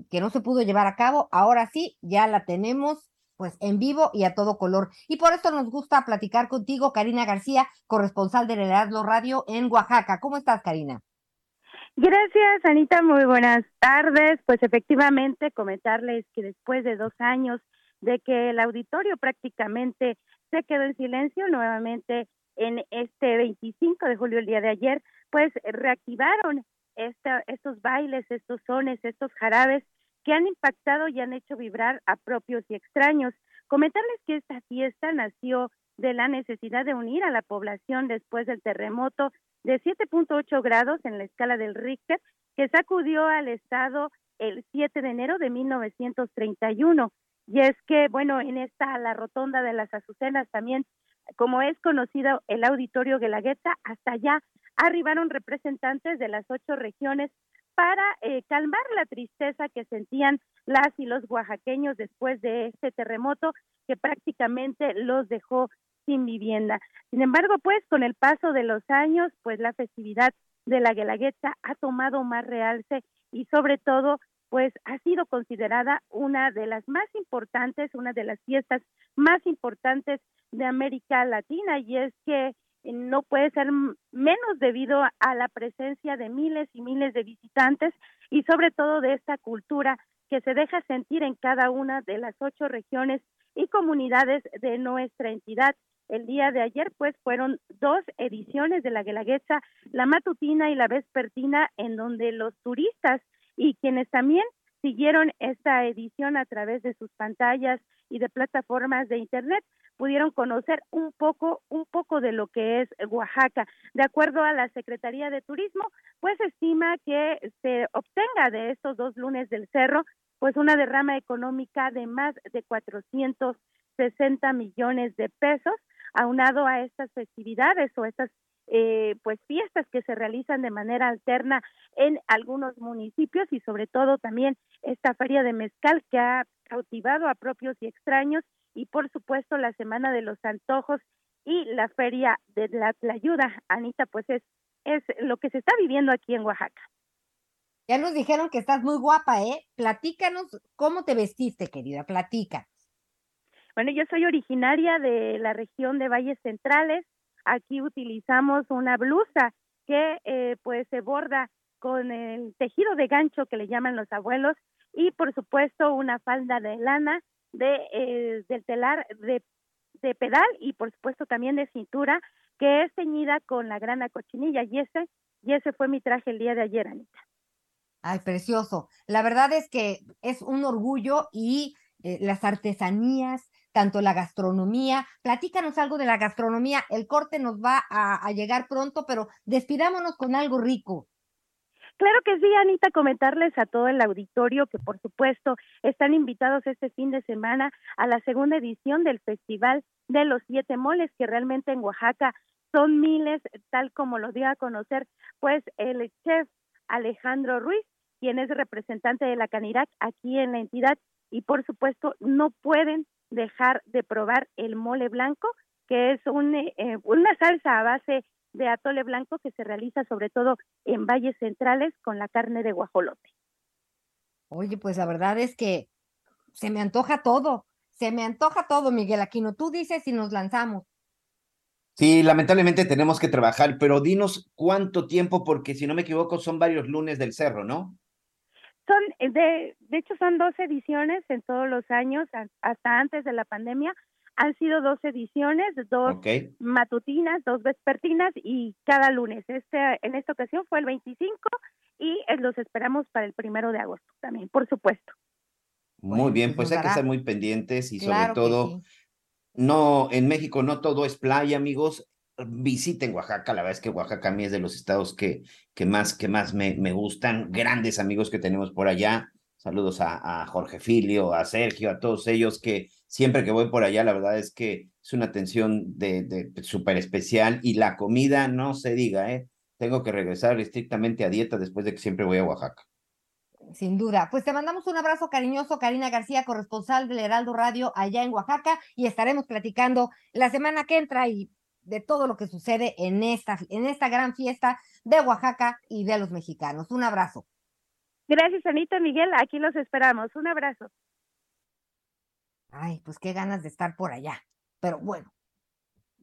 que no se pudo llevar a cabo, ahora sí, ya la tenemos pues en vivo y a todo color. Y por esto nos gusta platicar contigo, Karina García, corresponsal de Heraldo Radio en Oaxaca. ¿Cómo estás, Karina? Gracias, Anita. Muy buenas tardes. Pues efectivamente, comentarles que después de dos años de que el auditorio prácticamente se quedó en silencio, nuevamente en este 25 de julio, el día de ayer, pues reactivaron estos bailes, estos sones, estos jarabes que han impactado y han hecho vibrar a propios y extraños. Comentarles que esta fiesta nació de la necesidad de unir a la población después del terremoto de 7.8 grados en la escala del Richter que sacudió al estado el 7 de enero de 1931. Y es que, bueno, en esta, la rotonda de las Azucenas también, como es conocido el auditorio Guelaguetza, hasta allá arribaron representantes de las ocho regiones para eh, calmar la tristeza que sentían las y los oaxaqueños después de este terremoto que prácticamente los dejó sin vivienda. Sin embargo, pues con el paso de los años, pues la festividad de la Guelaguetza ha tomado más realce y sobre todo pues ha sido considerada una de las más importantes, una de las fiestas más importantes de América Latina y es que no puede ser menos debido a la presencia de miles y miles de visitantes y sobre todo de esta cultura que se deja sentir en cada una de las ocho regiones y comunidades de nuestra entidad. El día de ayer, pues, fueron dos ediciones de la Guelaguetza, la matutina y la vespertina, en donde los turistas y quienes también siguieron esta edición a través de sus pantallas y de plataformas de internet pudieron conocer un poco un poco de lo que es Oaxaca. De acuerdo a la Secretaría de Turismo, pues estima que se obtenga de estos dos lunes del cerro pues una derrama económica de más de 460 millones de pesos, aunado a estas festividades o estas eh, pues fiestas que se realizan de manera alterna en algunos municipios y sobre todo también esta feria de mezcal que ha cautivado a propios y extraños y por supuesto la semana de los antojos y la feria de la ayuda Anita pues es es lo que se está viviendo aquí en Oaxaca. Ya nos dijeron que estás muy guapa, ¿eh? Platícanos cómo te vestiste, querida, platica. Bueno, yo soy originaria de la región de Valles Centrales, Aquí utilizamos una blusa que eh, pues se borda con el tejido de gancho que le llaman los abuelos y por supuesto una falda de lana de eh, del telar de, de pedal y por supuesto también de cintura que es teñida con la grana cochinilla y ese y ese fue mi traje el día de ayer Anita. Ay, precioso. La verdad es que es un orgullo y eh, las artesanías, tanto la gastronomía. Platícanos algo de la gastronomía. El corte nos va a, llegar pronto, pero despidámonos con algo rico. Claro que sí, Anita, comentarles a todo el auditorio que por supuesto están invitados este fin de semana a la segunda edición del Festival de los Siete Moles, que realmente en Oaxaca son miles, tal como lo dio a conocer pues el chef Alejandro Ruiz, quien es representante de la Canirac aquí en la entidad y por supuesto no pueden dejar de probar el mole blanco, que es un, eh, una salsa a base de atole blanco que se realiza sobre todo en valles centrales con la carne de guajolote. Oye, pues la verdad es que se me antoja todo, se me antoja todo, Miguel Aquino. Tú dices si nos lanzamos. Sí, lamentablemente tenemos que trabajar, pero dinos cuánto tiempo, porque si no me equivoco son varios lunes del cerro, ¿no? Son, eh, de, de hecho, son dos ediciones en todos los años, hasta antes de la pandemia. Han sido dos ediciones, dos matutinas, dos vespertinas y cada lunes. Este, en esta ocasión fue el 25 y eh, los esperamos para el primero de agosto también, por supuesto. Muy bien, pues, pues hay que estar muy pendientes y sobre todo, no, en México no todo es playa, amigos. Visiten Oaxaca, la verdad es que Oaxaca a mí es de los estados que, que más, que más me, me gustan, grandes amigos que tenemos por allá, Saludos a, a Jorge Filio, a Sergio, a todos ellos que siempre que voy por allá, la verdad es que es una atención de, de súper especial y la comida no se diga, ¿eh? Tengo que regresar estrictamente a dieta después de que siempre voy a Oaxaca. Sin duda. Pues te mandamos un abrazo cariñoso, Karina García, corresponsal del Heraldo Radio allá en Oaxaca, y estaremos platicando la semana que entra y de todo lo que sucede en esta, en esta gran fiesta de Oaxaca y de los mexicanos. Un abrazo. Gracias, Anita Miguel. Aquí los esperamos. Un abrazo. Ay, pues qué ganas de estar por allá. Pero bueno,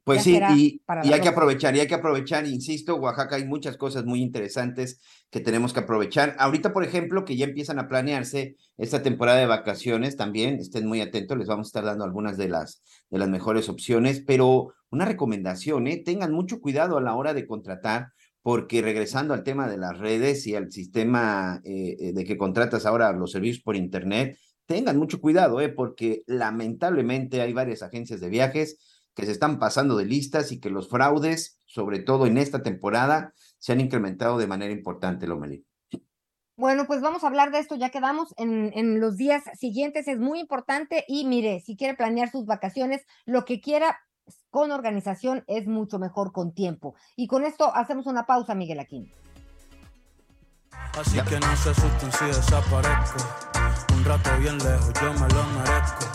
pues sí, y, y hay que aprovechar, y hay que aprovechar, insisto, Oaxaca hay muchas cosas muy interesantes que tenemos que aprovechar. Ahorita, por ejemplo, que ya empiezan a planearse esta temporada de vacaciones también, estén muy atentos, les vamos a estar dando algunas de las, de las mejores opciones, pero una recomendación, ¿eh? tengan mucho cuidado a la hora de contratar, porque regresando al tema de las redes y al sistema eh, eh, de que contratas ahora los servicios por Internet, tengan mucho cuidado, ¿eh? porque lamentablemente hay varias agencias de viajes que se están pasando de listas y que los fraudes, sobre todo en esta temporada, se han incrementado de manera importante, Lomelí. Bueno, pues vamos a hablar de esto, ya quedamos en, en los días siguientes, es muy importante y mire, si quiere planear sus vacaciones, lo que quiera con organización es mucho mejor con tiempo. Y con esto hacemos una pausa, Miguel Aquín. Así que no se asusten si desaparezco. Un rato bien lejos, yo me lo merezco.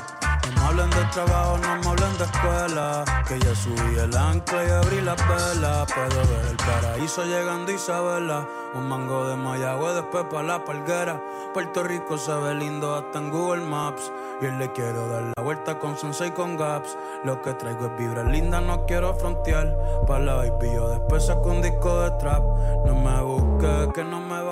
No me hablen de trabajo, no me hablen de escuela. Que ya subí el ancla y abrí la vela. Puedo ver el paraíso llegando Isabela. Un mango de Mayagüe, después para la palguera. Puerto Rico se ve lindo hasta en Google Maps. Y le quiero dar la vuelta con Sensei y con Gaps. Lo que traigo es vibra linda, no quiero frontear. Para la baby yo después saco un disco de trap. No me busques, que no me va.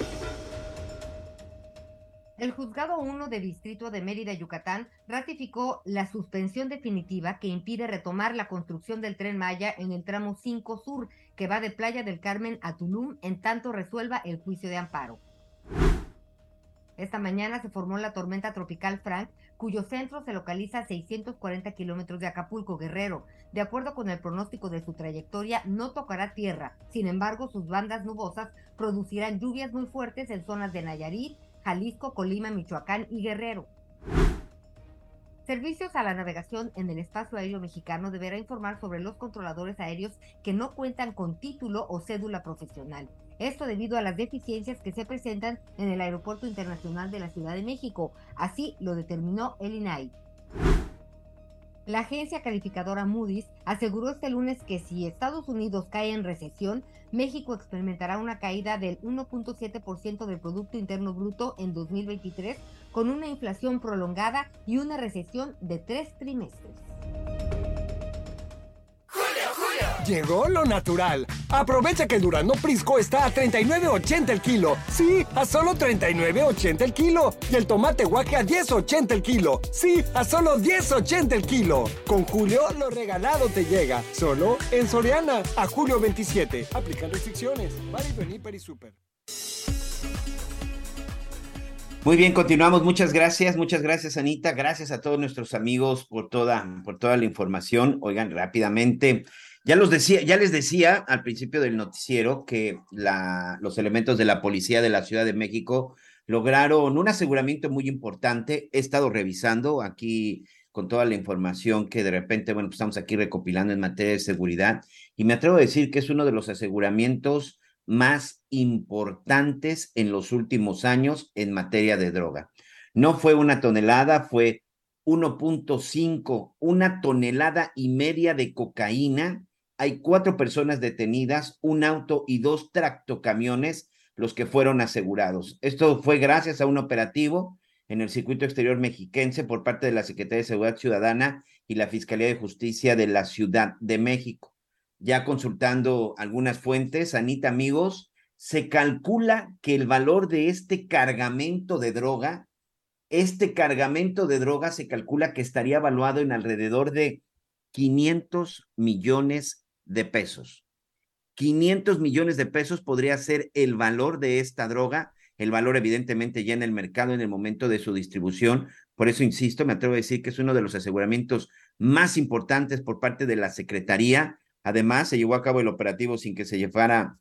El Juzgado 1 de Distrito de Mérida, Yucatán, ratificó la suspensión definitiva que impide retomar la construcción del tren Maya en el tramo 5 Sur, que va de Playa del Carmen a Tulum, en tanto resuelva el juicio de amparo. Esta mañana se formó la tormenta tropical Frank, cuyo centro se localiza a 640 kilómetros de Acapulco, Guerrero. De acuerdo con el pronóstico de su trayectoria, no tocará tierra. Sin embargo, sus bandas nubosas producirán lluvias muy fuertes en zonas de Nayarit, Jalisco, Colima, Michoacán y Guerrero. Servicios a la navegación en el espacio aéreo mexicano deberá informar sobre los controladores aéreos que no cuentan con título o cédula profesional. Esto debido a las deficiencias que se presentan en el Aeropuerto Internacional de la Ciudad de México. Así lo determinó el INAI. La agencia calificadora Moody's aseguró este lunes que si Estados Unidos cae en recesión, México experimentará una caída del 1.7% del Producto Interno Bruto en 2023, con una inflación prolongada y una recesión de tres trimestres. Llegó lo natural. Aprovecha que el Durano Prisco está a 39.80 el kilo. Sí, a solo 39.80 el kilo. Y el tomate guaje a 10.80 el kilo. Sí, a solo 10.80 el kilo. Con Julio, lo regalado te llega. Solo en Soriana. A julio 27. Aplican restricciones. Hiper y Super. Muy bien, continuamos. Muchas gracias, muchas gracias, Anita. Gracias a todos nuestros amigos por toda, por toda la información. Oigan, rápidamente. Ya, los decía, ya les decía al principio del noticiero que los elementos de la policía de la Ciudad de México lograron un aseguramiento muy importante. He estado revisando aquí con toda la información que de repente, bueno, pues estamos aquí recopilando en materia de seguridad y me atrevo a decir que es uno de los aseguramientos más importantes en los últimos años en materia de droga. No fue una tonelada, fue 1.5, una tonelada y media de cocaína hay cuatro personas detenidas, un auto y dos tractocamiones los que fueron asegurados. Esto fue gracias a un operativo en el circuito exterior mexiquense por parte de la Secretaría de Seguridad Ciudadana y la Fiscalía de Justicia de la Ciudad de México. Ya consultando algunas fuentes, Anita, amigos, se calcula que el valor de este cargamento de droga, este cargamento de droga se calcula que estaría evaluado en alrededor de 500 millones de pesos. 500 millones de pesos podría ser el valor de esta droga, el valor evidentemente ya en el mercado en el momento de su distribución. Por eso insisto, me atrevo a decir que es uno de los aseguramientos más importantes por parte de la Secretaría. Además, se llevó a cabo el operativo sin que se llevara,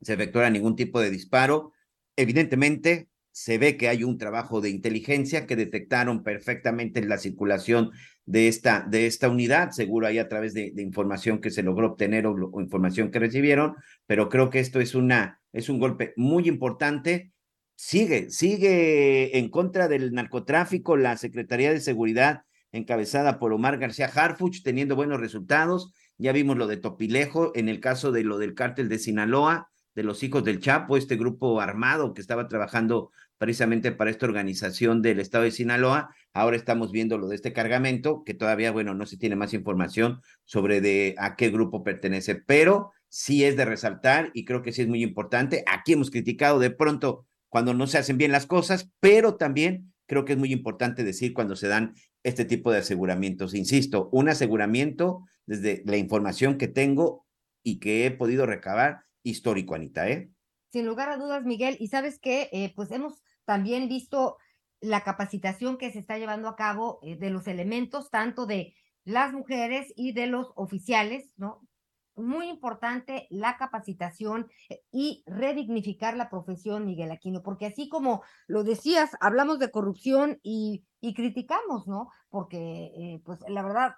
se efectuara ningún tipo de disparo. Evidentemente, se ve que hay un trabajo de inteligencia que detectaron perfectamente la circulación de esta, de esta unidad, seguro ahí a través de, información que se logró obtener o, o, información que recibieron, pero creo que esto es, una, es un golpe muy importante. Sigue, sigue en contra del narcotráfico la Secretaría de Seguridad encabezada por Omar García Harfuch, teniendo buenos resultados. Ya vimos lo de Topilejo, en el caso de lo del cártel de Sinaloa, de los hijos del Chapo, este grupo armado que estaba trabajando precisamente para esta organización del estado de Sinaloa. Ahora estamos viendo lo de este cargamento, que todavía, bueno, no se tiene más información sobre de a qué grupo pertenece, pero sí es de resaltar y creo que sí es muy importante. Aquí hemos criticado de pronto cuando no se hacen bien las cosas, pero también creo que es muy importante decir cuando se dan este tipo de aseguramientos. Insisto, un aseguramiento desde la información que tengo y que he podido recabar histórico, Anita, ¿eh? Sin lugar a dudas, Miguel. Y sabes que, eh, pues hemos también visto la capacitación que se está llevando a cabo eh, de los elementos, tanto de las mujeres y de los oficiales, ¿no? Muy importante la capacitación eh, y redignificar la profesión, Miguel Aquino, porque así como lo decías, hablamos de corrupción y, y criticamos, ¿no? Porque, pues la verdad,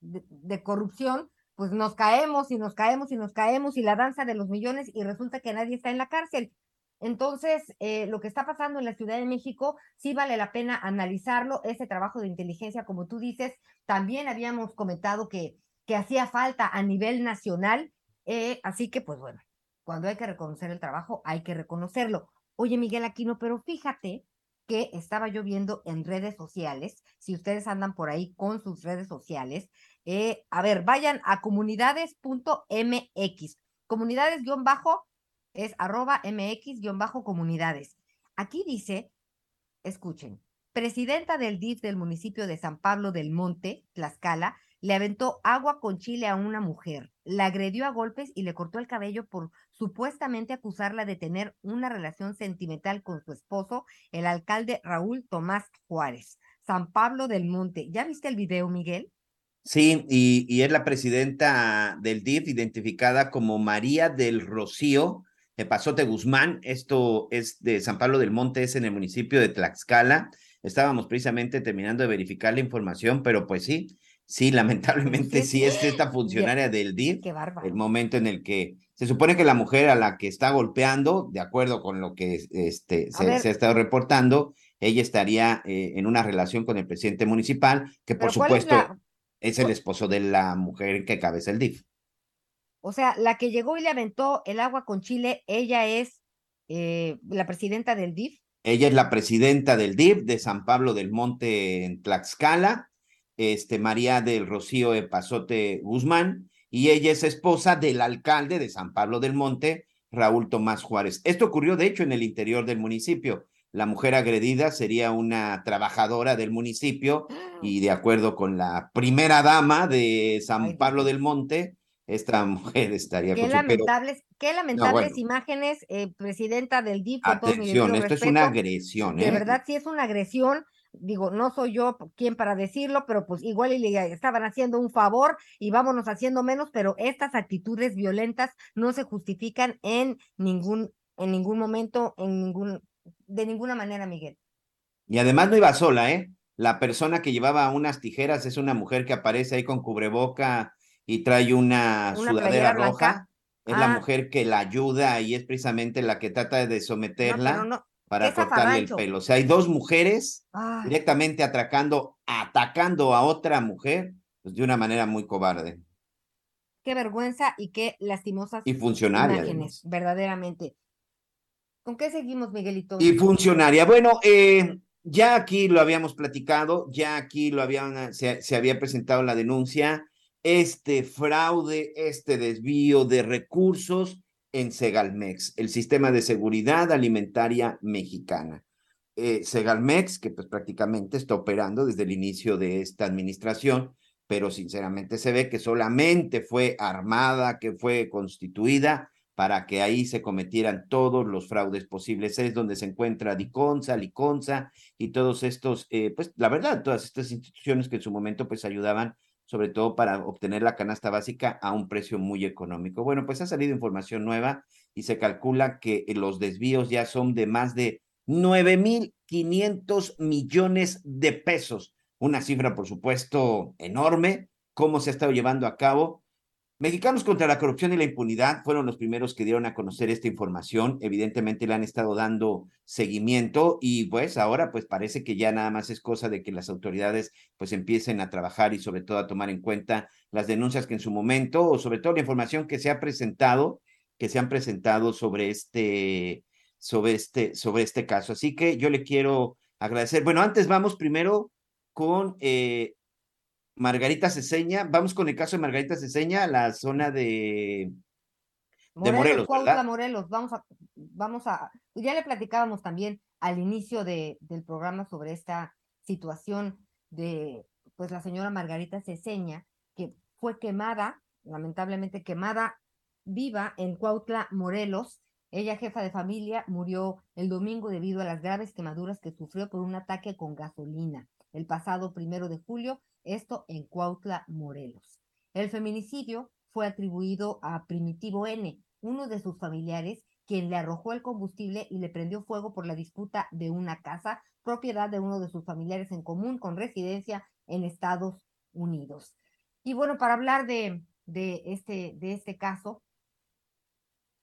de corrupción, pues nos caemos y nos caemos y nos caemos y la danza de los millones y resulta que nadie está en la cárcel. Entonces, eh, lo que está pasando en la Ciudad de México, sí vale la pena analizarlo, ese trabajo de inteligencia, como tú dices, también habíamos comentado que, que hacía falta a nivel nacional, eh, así que pues bueno, cuando hay que reconocer el trabajo, hay que reconocerlo. Oye, Miguel Aquino, pero fíjate que estaba yo viendo en redes sociales, si ustedes andan por ahí con sus redes sociales, eh, a ver, vayan a comunidades.mx, comunidades-bajo es arroba mx-comunidades. Aquí dice, escuchen, presidenta del DIF del municipio de San Pablo del Monte, Tlaxcala, le aventó agua con chile a una mujer, la agredió a golpes y le cortó el cabello por supuestamente acusarla de tener una relación sentimental con su esposo, el alcalde Raúl Tomás Juárez. San Pablo del Monte. ¿Ya viste el video, Miguel? Sí, y, y es la presidenta del DIF identificada como María del Rocío de Pasote Guzmán. Esto es de San Pablo del Monte, es en el municipio de Tlaxcala. Estábamos precisamente terminando de verificar la información, pero pues sí, sí, [LAUGHS] lamentablemente sí es esta funcionaria del DIF. Qué bárbaro. El momento en el que se supone que la mujer a la que está golpeando, de acuerdo con lo que este, se, se, ha estado reportando, ella estaría eh, en una relación con el presidente municipal, que por supuesto es, el esposo de la mujer que cabeza el DIF. O sea, la que llegó y le aventó el agua con Chile, ella es eh, la presidenta del DIF. Ella es la presidenta del DIF de San Pablo del Monte en Tlaxcala, este, María del Rocío Pasote Guzmán, y ella es esposa del alcalde de San Pablo del Monte, Raúl Tomás Juárez. Esto ocurrió, de hecho, en el interior del municipio. La mujer agredida sería una trabajadora del municipio y de acuerdo con la primera dama de San Pablo del Monte, esta [LAUGHS] mujer estaría qué con lamentables, pero... qué lamentables no, bueno. imágenes, eh, presidenta del DIF. Atención, esto respeto, es una agresión. De ¿eh? verdad, sí es una agresión. Digo, no soy yo quien para decirlo, pero pues igual le estaban haciendo un favor y vámonos haciendo menos, pero estas actitudes violentas no se justifican en ningún, en ningún momento, en ningún, de ninguna manera, Miguel. Y además no iba sola, ¿eh? La persona que llevaba unas tijeras es una mujer que aparece ahí con cubreboca y trae una, Una sudadera roja. Es Ah. la mujer que la ayuda y es precisamente la que trata de someterla no, para cortarle el pelo. O sea, hay dos mujeres Ay. directamente atracando, atacando a otra mujer pues, de una manera muy cobarde. Qué vergüenza y qué lastimosas Y imágenes, verdaderamente. ¿Con qué seguimos, Miguelito? Y funcionaria. Bueno, eh, ya aquí lo habíamos platicado, ya aquí lo habían, se, se había presentado la denuncia, este fraude, este desvío de recursos en Segalmex, el sistema de seguridad alimentaria mexicana. Eh, Segalmex, que pues prácticamente está operando desde el inicio de esta administración, pero sinceramente se ve que solamente fue armada, que fue constituida para que ahí se cometieran todos los fraudes posibles. Es donde se encuentra Diconsa, Liconsa y todos estos, eh, pues la verdad, todas estas instituciones que en su momento pues ayudaban sobre todo para obtener la canasta básica a un precio muy económico. Bueno, pues ha salido información nueva y se calcula que los desvíos ya son de más de 9.500 millones de pesos. Una cifra, por supuesto, enorme. ¿Cómo se ha estado llevando a cabo? Mexicanos contra la corrupción y la impunidad fueron los primeros que dieron a conocer esta información. Evidentemente le han estado dando seguimiento y pues ahora pues parece que ya nada más es cosa de que las autoridades pues empiecen a trabajar y sobre todo a tomar en cuenta las denuncias que en su momento o sobre todo la información que se ha presentado, que se han presentado sobre este sobre este sobre este caso. Así que yo le quiero agradecer. Bueno, antes vamos primero con eh, Margarita Ceseña, vamos con el caso de Margarita Ceseña, la zona de Morelos, de Morelos, vamos a, vamos a, ya le platicábamos también al inicio de, del programa sobre esta situación de, pues la señora Margarita Ceseña, que fue quemada, lamentablemente quemada, viva en Cuautla, Morelos. Ella, jefa de familia, murió el domingo debido a las graves quemaduras que sufrió por un ataque con gasolina el pasado primero de julio esto en Cuautla, Morelos. El feminicidio fue atribuido a Primitivo N, uno de sus familiares, quien le arrojó el combustible y le prendió fuego por la disputa de una casa, propiedad de uno de sus familiares en común con residencia en Estados Unidos. Y bueno, para hablar de, este, este caso,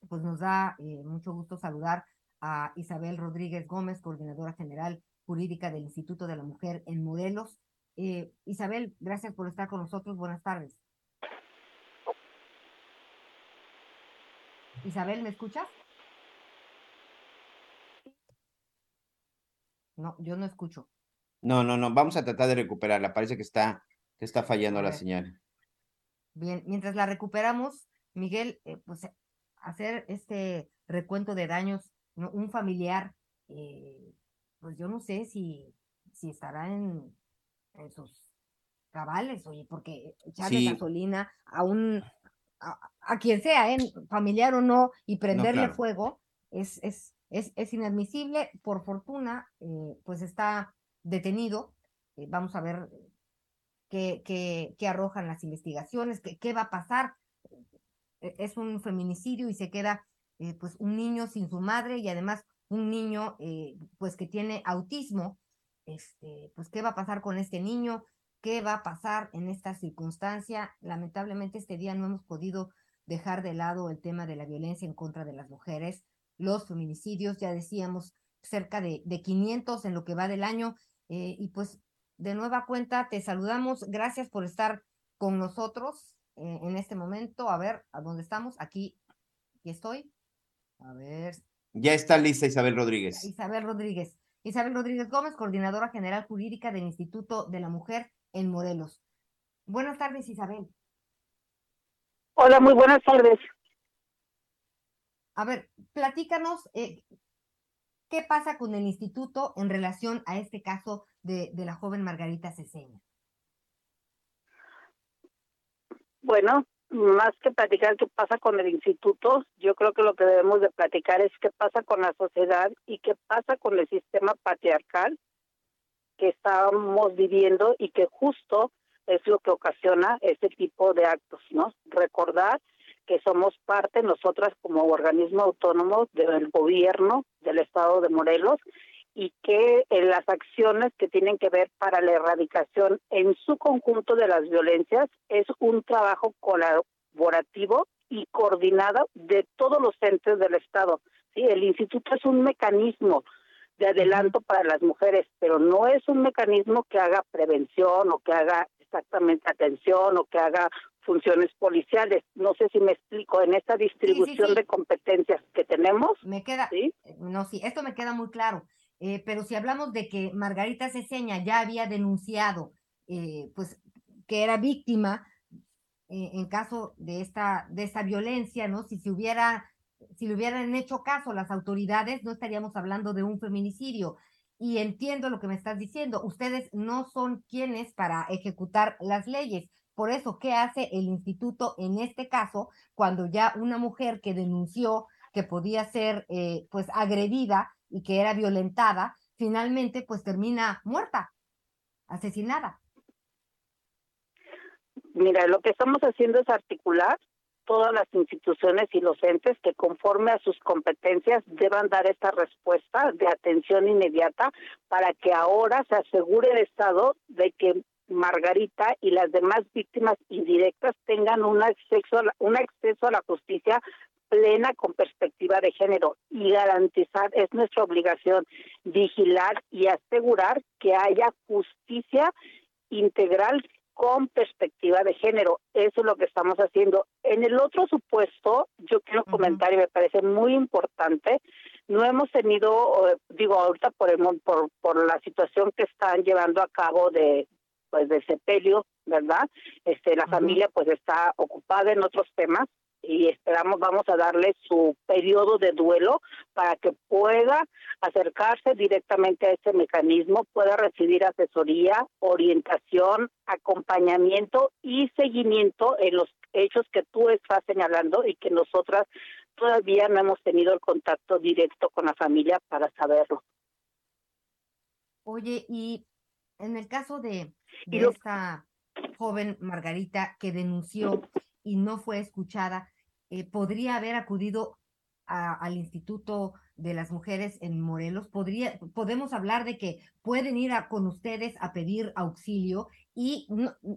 pues nos da eh, mucho gusto saludar a Isabel Rodríguez Gómez, coordinadora general jurídica del Instituto de la Mujer en Morelos. Eh, Isabel, gracias por estar con nosotros. Buenas tardes. Isabel, ¿me escuchas? No, yo no escucho. No, no, no, vamos a tratar de recuperarla. Parece que está, que está fallando la señal. Bien, mientras la recuperamos, Miguel, eh, pues hacer este recuento de daños, un familiar, eh, pues yo no sé si, si estará en, en sus cabales, oye, porque echarle gasolina a un, a, quien sea, ¿eh? familiar o no, y prenderle fuego es, es, es, es, inadmisible. Por fortuna, eh, pues está detenido. Eh, vamos a ver qué, qué, qué, arrojan las investigaciones, qué, qué va a pasar. E, es un feminicidio y se queda pues un niño sin su madre y además un niño pues que tiene autismo este, pues, ¿qué va a pasar con este niño? ¿Qué va a pasar en esta circunstancia? Lamentablemente este día no hemos podido dejar de lado el tema de la violencia en contra de las mujeres, los feminicidios, ya decíamos, cerca de, de 500 en lo que va del año. Eh, y pues de nueva cuenta te saludamos. Gracias por estar con nosotros eh, en este momento. A ver, ¿a dónde estamos? Aquí, aquí estoy. A ver. Ya está lista Isabel Rodríguez. Isabel Rodríguez. Isabel Rodríguez Gómez, coordinadora general jurídica del Instituto de la Mujer en Morelos. Buenas tardes, Isabel. Hola, muy buenas tardes. A ver, platícanos eh, qué pasa con el instituto en relación a este caso de, de la joven Margarita Ceseña. Bueno, más que platicar qué pasa con el instituto, yo creo que lo que debemos de platicar es qué pasa con la sociedad y qué pasa con el sistema patriarcal que estamos viviendo y que justo es lo que ocasiona este tipo de actos, ¿no? Recordar que somos parte nosotras como organismo autónomo del gobierno del estado de Morelos y que en las acciones que tienen que ver para la erradicación en su conjunto de las violencias es un trabajo colaborativo y coordinado de todos los entes del Estado. Sí, el instituto es un mecanismo de adelanto para las mujeres, pero no es un mecanismo que haga prevención o que haga exactamente atención o que haga funciones policiales. No sé si me explico, en esta distribución de competencias que tenemos. Me queda, no, sí, esto me queda muy claro. Eh, pero si hablamos de que Margarita Ceseña ya había denunciado, eh, pues, que era víctima eh, en caso de esta, de esta violencia, ¿no? Si se hubiera, si le hubieran hecho caso las autoridades, no estaríamos hablando de un feminicidio. Y entiendo lo que me estás diciendo. Ustedes no son quienes para ejecutar las leyes por eso, ¿qué hace el instituto en este caso cuando ya una mujer que denunció que podía ser pues agredida y que era violentada, finalmente pues termina muerta, asesinada? Mira, lo que estamos haciendo es articular todas las instituciones y los entes que conforme a sus competencias deban dar esta respuesta de atención inmediata para que ahora se asegure el Estado de que Margarita y las demás víctimas indirectas tengan un acceso a la, acceso a la justicia plena con perspectiva de género y garantizar, es nuestra obligación, vigilar y asegurar que haya justicia integral con perspectiva de género. Eso es lo que estamos haciendo. En el otro supuesto, yo quiero comentar y me parece muy importante, no hemos tenido, eh, digo ahorita por, el, por, por la situación que están llevando a cabo de, pues de sepelio, ¿verdad? Este, la familia pues está ocupada en otros temas y esperamos vamos a darle su periodo de duelo para que pueda acercarse directamente a este mecanismo, pueda recibir asesoría, orientación, acompañamiento y seguimiento en los hechos que tú estás señalando y que nosotras todavía no hemos tenido el contacto directo con la familia para saberlo. Oye, y en el caso de, esta joven Margarita que denunció y no fue escuchada, eh, ¿podría haber acudido al Instituto de las Mujeres en Morelos? ¿Podría, podemos hablar de que pueden ir con ustedes a pedir auxilio y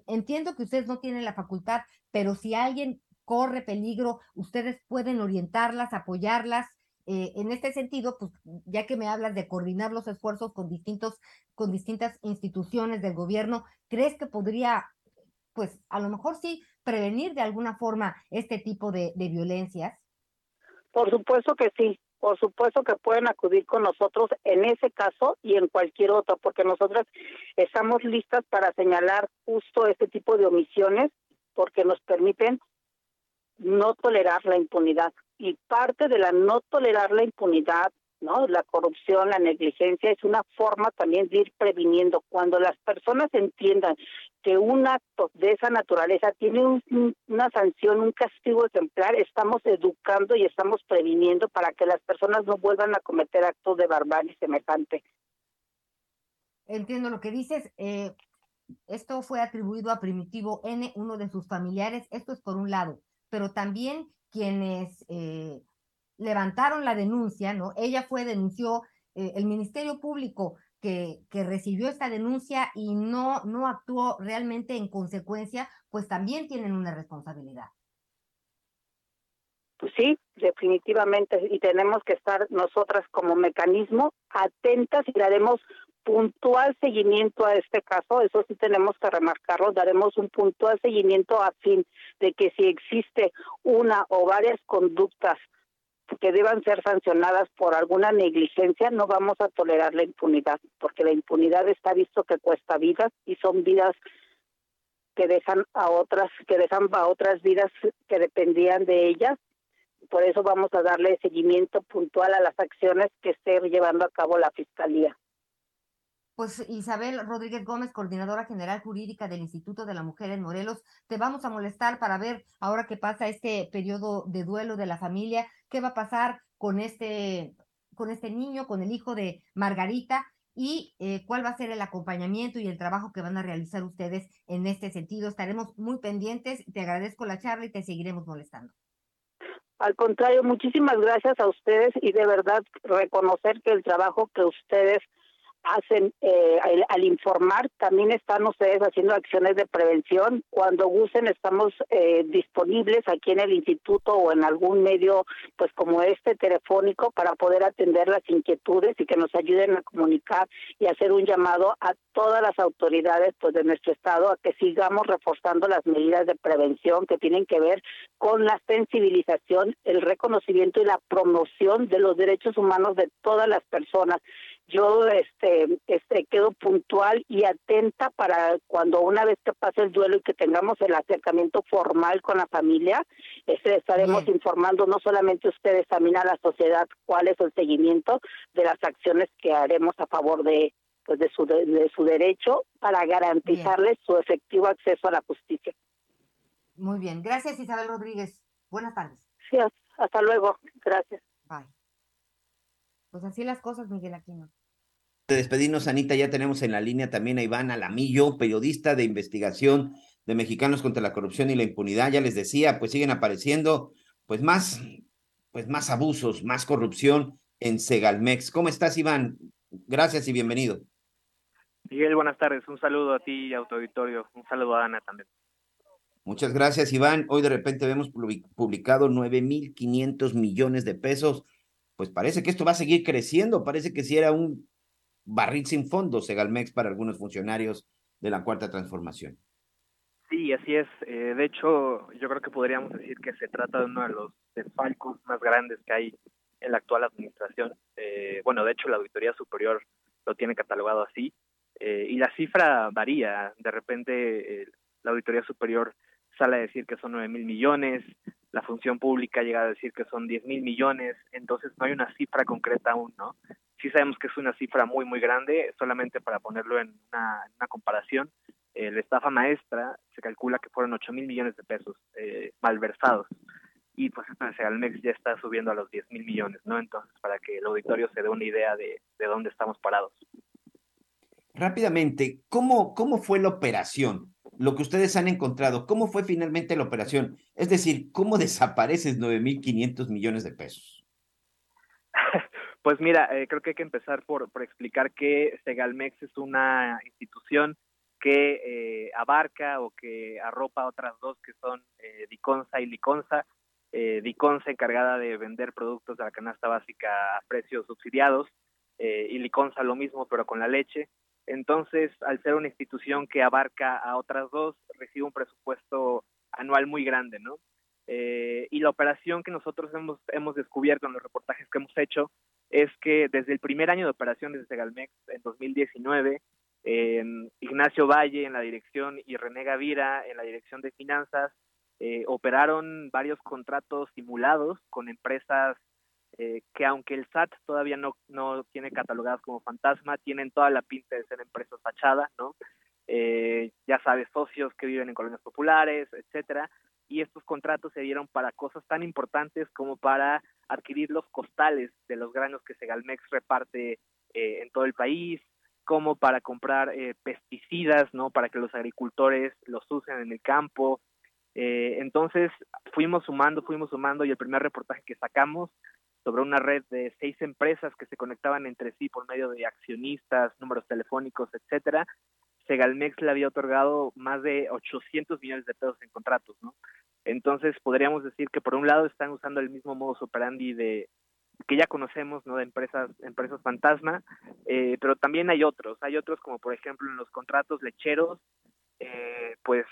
entiendo que ustedes no tienen la facultad, pero si alguien corre peligro, ustedes pueden orientarlas, apoyarlas eh, en este sentido, pues ya que me hablas de coordinar los esfuerzos con distintos, con distintas instituciones del gobierno, ¿crees que podría, pues a lo mejor sí, prevenir de alguna forma este tipo de, violencias? Por supuesto que sí, por supuesto que pueden acudir con nosotros en ese caso y en cualquier otro, porque nosotras estamos listas para señalar justo este tipo de omisiones, porque nos permiten no tolerar la impunidad y parte de la no tolerar la impunidad, ¿no? La corrupción, la negligencia es una forma también de ir previniendo. Cuando las personas entiendan que un acto de esa naturaleza tiene una sanción, un castigo ejemplar, estamos educando y estamos previniendo para que las personas no vuelvan a cometer actos de barbarie semejante. Entiendo lo que dices. Eh, esto fue atribuido a Primitivo N, uno de sus familiares. Esto es por un lado, pero también quienes eh, levantaron la denuncia, ¿no? Ella fue, denunció, eh, el Ministerio Público que, que, recibió esta denuncia y no, no actuó realmente en consecuencia, pues también tienen una responsabilidad. Pues sí, definitivamente, y tenemos que estar nosotras como mecanismo atentas y daremos puntual seguimiento a este caso, eso sí tenemos que remarcarlo, daremos un puntual seguimiento a fin de que si existe una o varias conductas que deban ser sancionadas por alguna negligencia, no vamos a tolerar la impunidad, porque la impunidad está visto que cuesta vidas y son vidas que dejan a otras, que dejan a otras vidas que dependían de ellas. Por eso vamos a darle seguimiento puntual a las acciones que esté llevando a cabo la Fiscalía. Pues Isabel Rodríguez Gómez, coordinadora general jurídica del Instituto de la Mujer en Morelos, te vamos a molestar para ver ahora que pasa este periodo de duelo de la familia, qué va a pasar con este, con este niño, con el hijo de Margarita y eh, cuál va a ser el acompañamiento y el trabajo que van a realizar ustedes en este sentido. Estaremos muy pendientes, te agradezco la charla y te seguiremos molestando. Al contrario, muchísimas gracias a ustedes y de verdad reconocer que el trabajo que ustedes hacen eh, al, informar, también están ustedes haciendo acciones de prevención. Cuando gusten, estamos eh, disponibles aquí en el instituto o en algún medio, pues como este telefónico, para poder atender las inquietudes y que nos ayuden a comunicar y hacer un llamado a todas las autoridades pues, de nuestro estado a que sigamos reforzando las medidas de prevención que tienen que ver con la sensibilización, el reconocimiento y la promoción de los derechos humanos de todas las personas yo este este quedo puntual y atenta para cuando una vez que pase el duelo y que tengamos el acercamiento formal con la familia este, estaremos informando no solamente ustedes también a la sociedad cuál es el seguimiento de las acciones que haremos a favor de pues de su de, su derecho para garantizarles su efectivo acceso a la justicia. Muy bien. Gracias Isabel Rodríguez. Buenas tardes. Sí hasta luego. Gracias. Bye pues así las cosas, Miguel Aquino. De despedirnos, Anita, ya tenemos en la línea también a Iván Alamillo, periodista de investigación de Mexicanos contra la Corrupción y la Impunidad. Ya les decía, pues siguen apareciendo pues más, pues más abusos, más corrupción en Segalmex. ¿Cómo estás, Iván? Gracias y bienvenido. Miguel, buenas tardes. Un saludo a ti y a tu auditorio. Un saludo a Ana también. Muchas gracias, Iván. Hoy de repente vemos publicado 9.500 millones de pesos pues parece que esto va a seguir creciendo, parece que si era un barril sin fondo Segalmex para algunos funcionarios de la Cuarta Transformación. Sí, así es. Eh, de hecho, yo creo que podríamos decir que se trata de uno de los desfalcos más grandes que hay en la actual administración. Eh, bueno, de hecho, la Auditoría Superior lo tiene catalogado así. Eh, y la cifra varía. De repente, la Auditoría Superior sale a decir que son nueve mil millones, la función pública llega a decir que son 10 mil millones, entonces no hay una cifra concreta aún, ¿no? Sí sabemos que es una cifra muy, muy grande, solamente para ponerlo en una, comparación, eh, la estafa maestra se calcula que fueron 8 mil millones de pesos eh, malversados y pues entonces Almex ya está subiendo a los 10 mil millones, ¿no? Entonces, para que el auditorio se dé una idea de, de dónde estamos parados. Rápidamente, ¿cómo, ¿cómo fue la operación? Lo que ustedes han encontrado, ¿cómo fue finalmente la operación? Es decir, ¿cómo desapareces 9.500 millones de pesos? [LAUGHS] Pues mira, eh, creo que hay que empezar por, explicar que Segalmex es una institución que eh, abarca o que arropa otras dos que son eh, Diconsa y Liconsa. Eh, Diconsa encargada de vender productos de la canasta básica a precios subsidiados y Liconsa lo mismo pero con la leche. Entonces, al ser una institución que abarca a otras dos, recibe un presupuesto anual muy grande, ¿no? Eh, y la operación que nosotros hemos, hemos descubierto en los reportajes que hemos hecho es que desde el primer año de operación desde Segalmex, en 2019, Ignacio Valle en la dirección y René Gavira en la dirección de finanzas eh, operaron varios contratos simulados con empresas eh, que aunque el SAT todavía no, no tiene catalogadas como fantasma, tienen toda la pinta de ser empresas fachadas, ¿no? Eh, ya sabes, socios que viven en colonias populares, etcétera, y estos contratos se dieron para cosas tan importantes como para adquirir los costales de los granos que Segalmex reparte eh, en todo el país, como para comprar pesticidas, ¿no? Para que los agricultores los usen en el campo. entonces fuimos sumando, fuimos sumando y el primer reportaje que sacamos sobre una red de seis empresas que se conectaban entre sí por medio de accionistas, números telefónicos, etcétera, Segalmex le había otorgado más de 800 millones de pesos en contratos, ¿no? Entonces podríamos decir que por un lado están usando el mismo modus operandi de que ya conocemos, ¿no? De empresas, empresas fantasma, eh, pero también hay otros, hay otros como por ejemplo en los contratos lecheros, eh, pues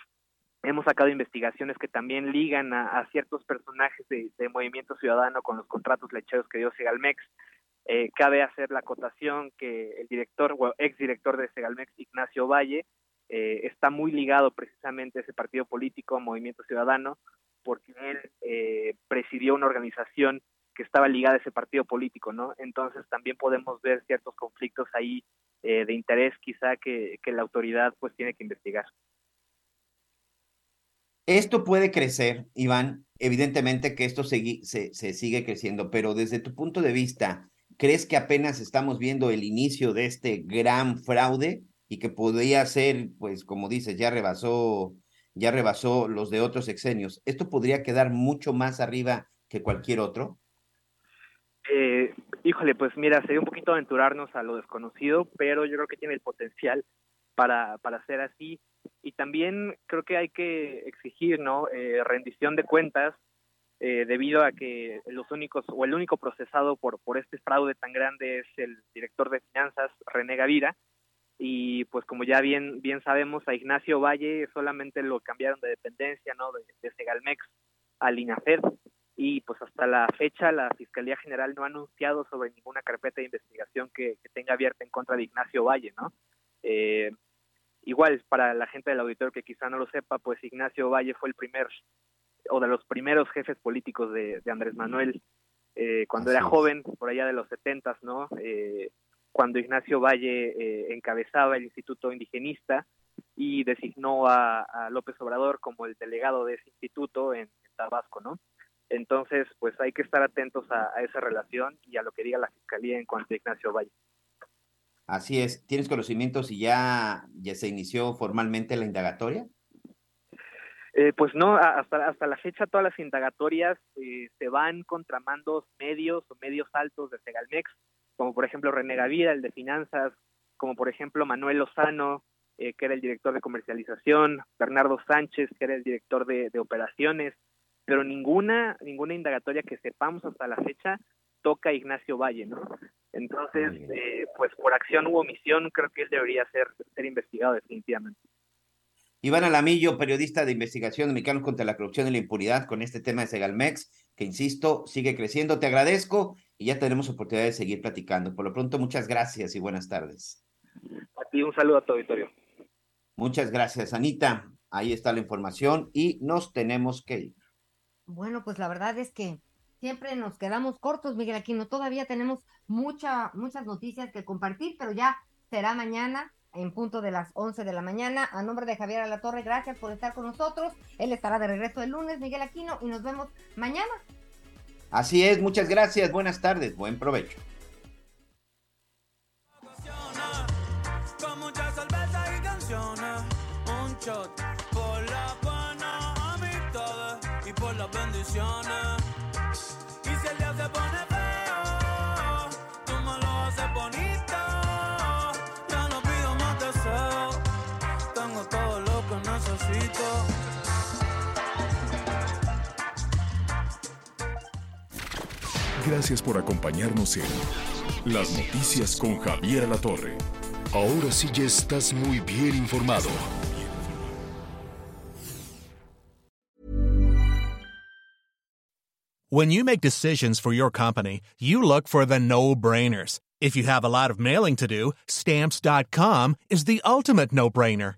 hemos sacado investigaciones que también ligan a, ciertos personajes de, Movimiento Ciudadano con los contratos lecheros que dio Segalmex. Eh, cabe hacer la acotación que el director o exdirector de Segalmex, Ignacio Valle, eh, está muy ligado precisamente a ese partido político, Movimiento Ciudadano, porque él eh, presidió una organización que estaba ligada a ese partido político, ¿no? Entonces también podemos ver ciertos conflictos ahí de interés quizá que la autoridad pues tiene que investigar. Esto puede crecer, Iván. Evidentemente que esto se, sigue creciendo, pero desde tu punto de vista, ¿crees que apenas estamos viendo el inicio de este gran fraude y que podría ser, pues, como dices, ya rebasó, ya rebasó los de otros exenios? ¿Esto podría quedar mucho más arriba que cualquier otro? Eh, Híjole, pues mira, sería un poquito aventurarnos a lo desconocido, pero yo creo que tiene el potencial para, para ser así. Y también creo que hay que exigir, ¿no? Eh, rendición de cuentas, eh, debido a que los únicos, o el único procesado por, por este fraude tan grande es el director de finanzas, René Gavira, y pues como ya bien, bien sabemos, a Ignacio Valle solamente lo cambiaron de dependencia, ¿no? De, de Segalmex al INAFED, y pues hasta la fecha la Fiscalía General no ha anunciado sobre ninguna carpeta de investigación que, tenga abierta en contra de Ignacio Valle, ¿no? Eh, igual, para la gente del auditorio que quizá no lo sepa, pues Ignacio Valle fue el primer, o de los primeros jefes políticos de, Andrés Manuel eh, cuando era joven, por allá de los setentas, ¿no? Eh, cuando Ignacio Valle encabezaba el Instituto Indigenista y designó a, López Obrador como el delegado de ese instituto en Tabasco, ¿no? Entonces, pues hay que estar atentos a, esa relación y a lo que diga la Fiscalía en cuanto a Ignacio Valle. Así es. ¿Tienes conocimiento si ya, ya se inició formalmente la indagatoria? Eh, pues no, hasta, hasta la fecha todas las indagatorias eh, se van contra mandos medios o medios altos de Segalmex, como por ejemplo René Gavira, el de finanzas, como por ejemplo Manuel Lozano, eh, que era el director de comercialización, Bernardo Sánchez, que era el director de operaciones, pero ninguna ninguna indagatoria que sepamos hasta la fecha toca a Ignacio Valle, ¿no? Entonces, eh, pues por acción u omisión, creo que él debería ser, ser investigado definitivamente. Iván Alamillo, periodista de investigación de Mexicanos contra la Corrupción y la Impunidad, con este tema de Segalmex, que insisto, sigue creciendo. Te agradezco y ya tenemos oportunidad de seguir platicando. Por lo pronto, muchas gracias y buenas tardes. A ti un saludo a tu auditorio. Muchas gracias, Anita. Ahí está la información y nos tenemos que ir. Bueno, pues la verdad es que siempre nos quedamos cortos, Miguel Aquino. Todavía tenemos mucha, muchas noticias que compartir, pero ya será mañana en punto de las 11 de la mañana. A nombre de Javier Alatorre, gracias por estar con nosotros. Él estará de regreso el lunes, Miguel Aquino, y nos vemos mañana. Así es, muchas gracias, buenas tardes, buen provecho. bendiciones. Y Gracias por acompañarnos en Las Noticias con Javier La Torre. Ahora sí ya estás muy bien informado. When you make decisions for your company, you look for the no-brainers. If you have a lot of mailing to do, stamps.com is the ultimate no-brainer.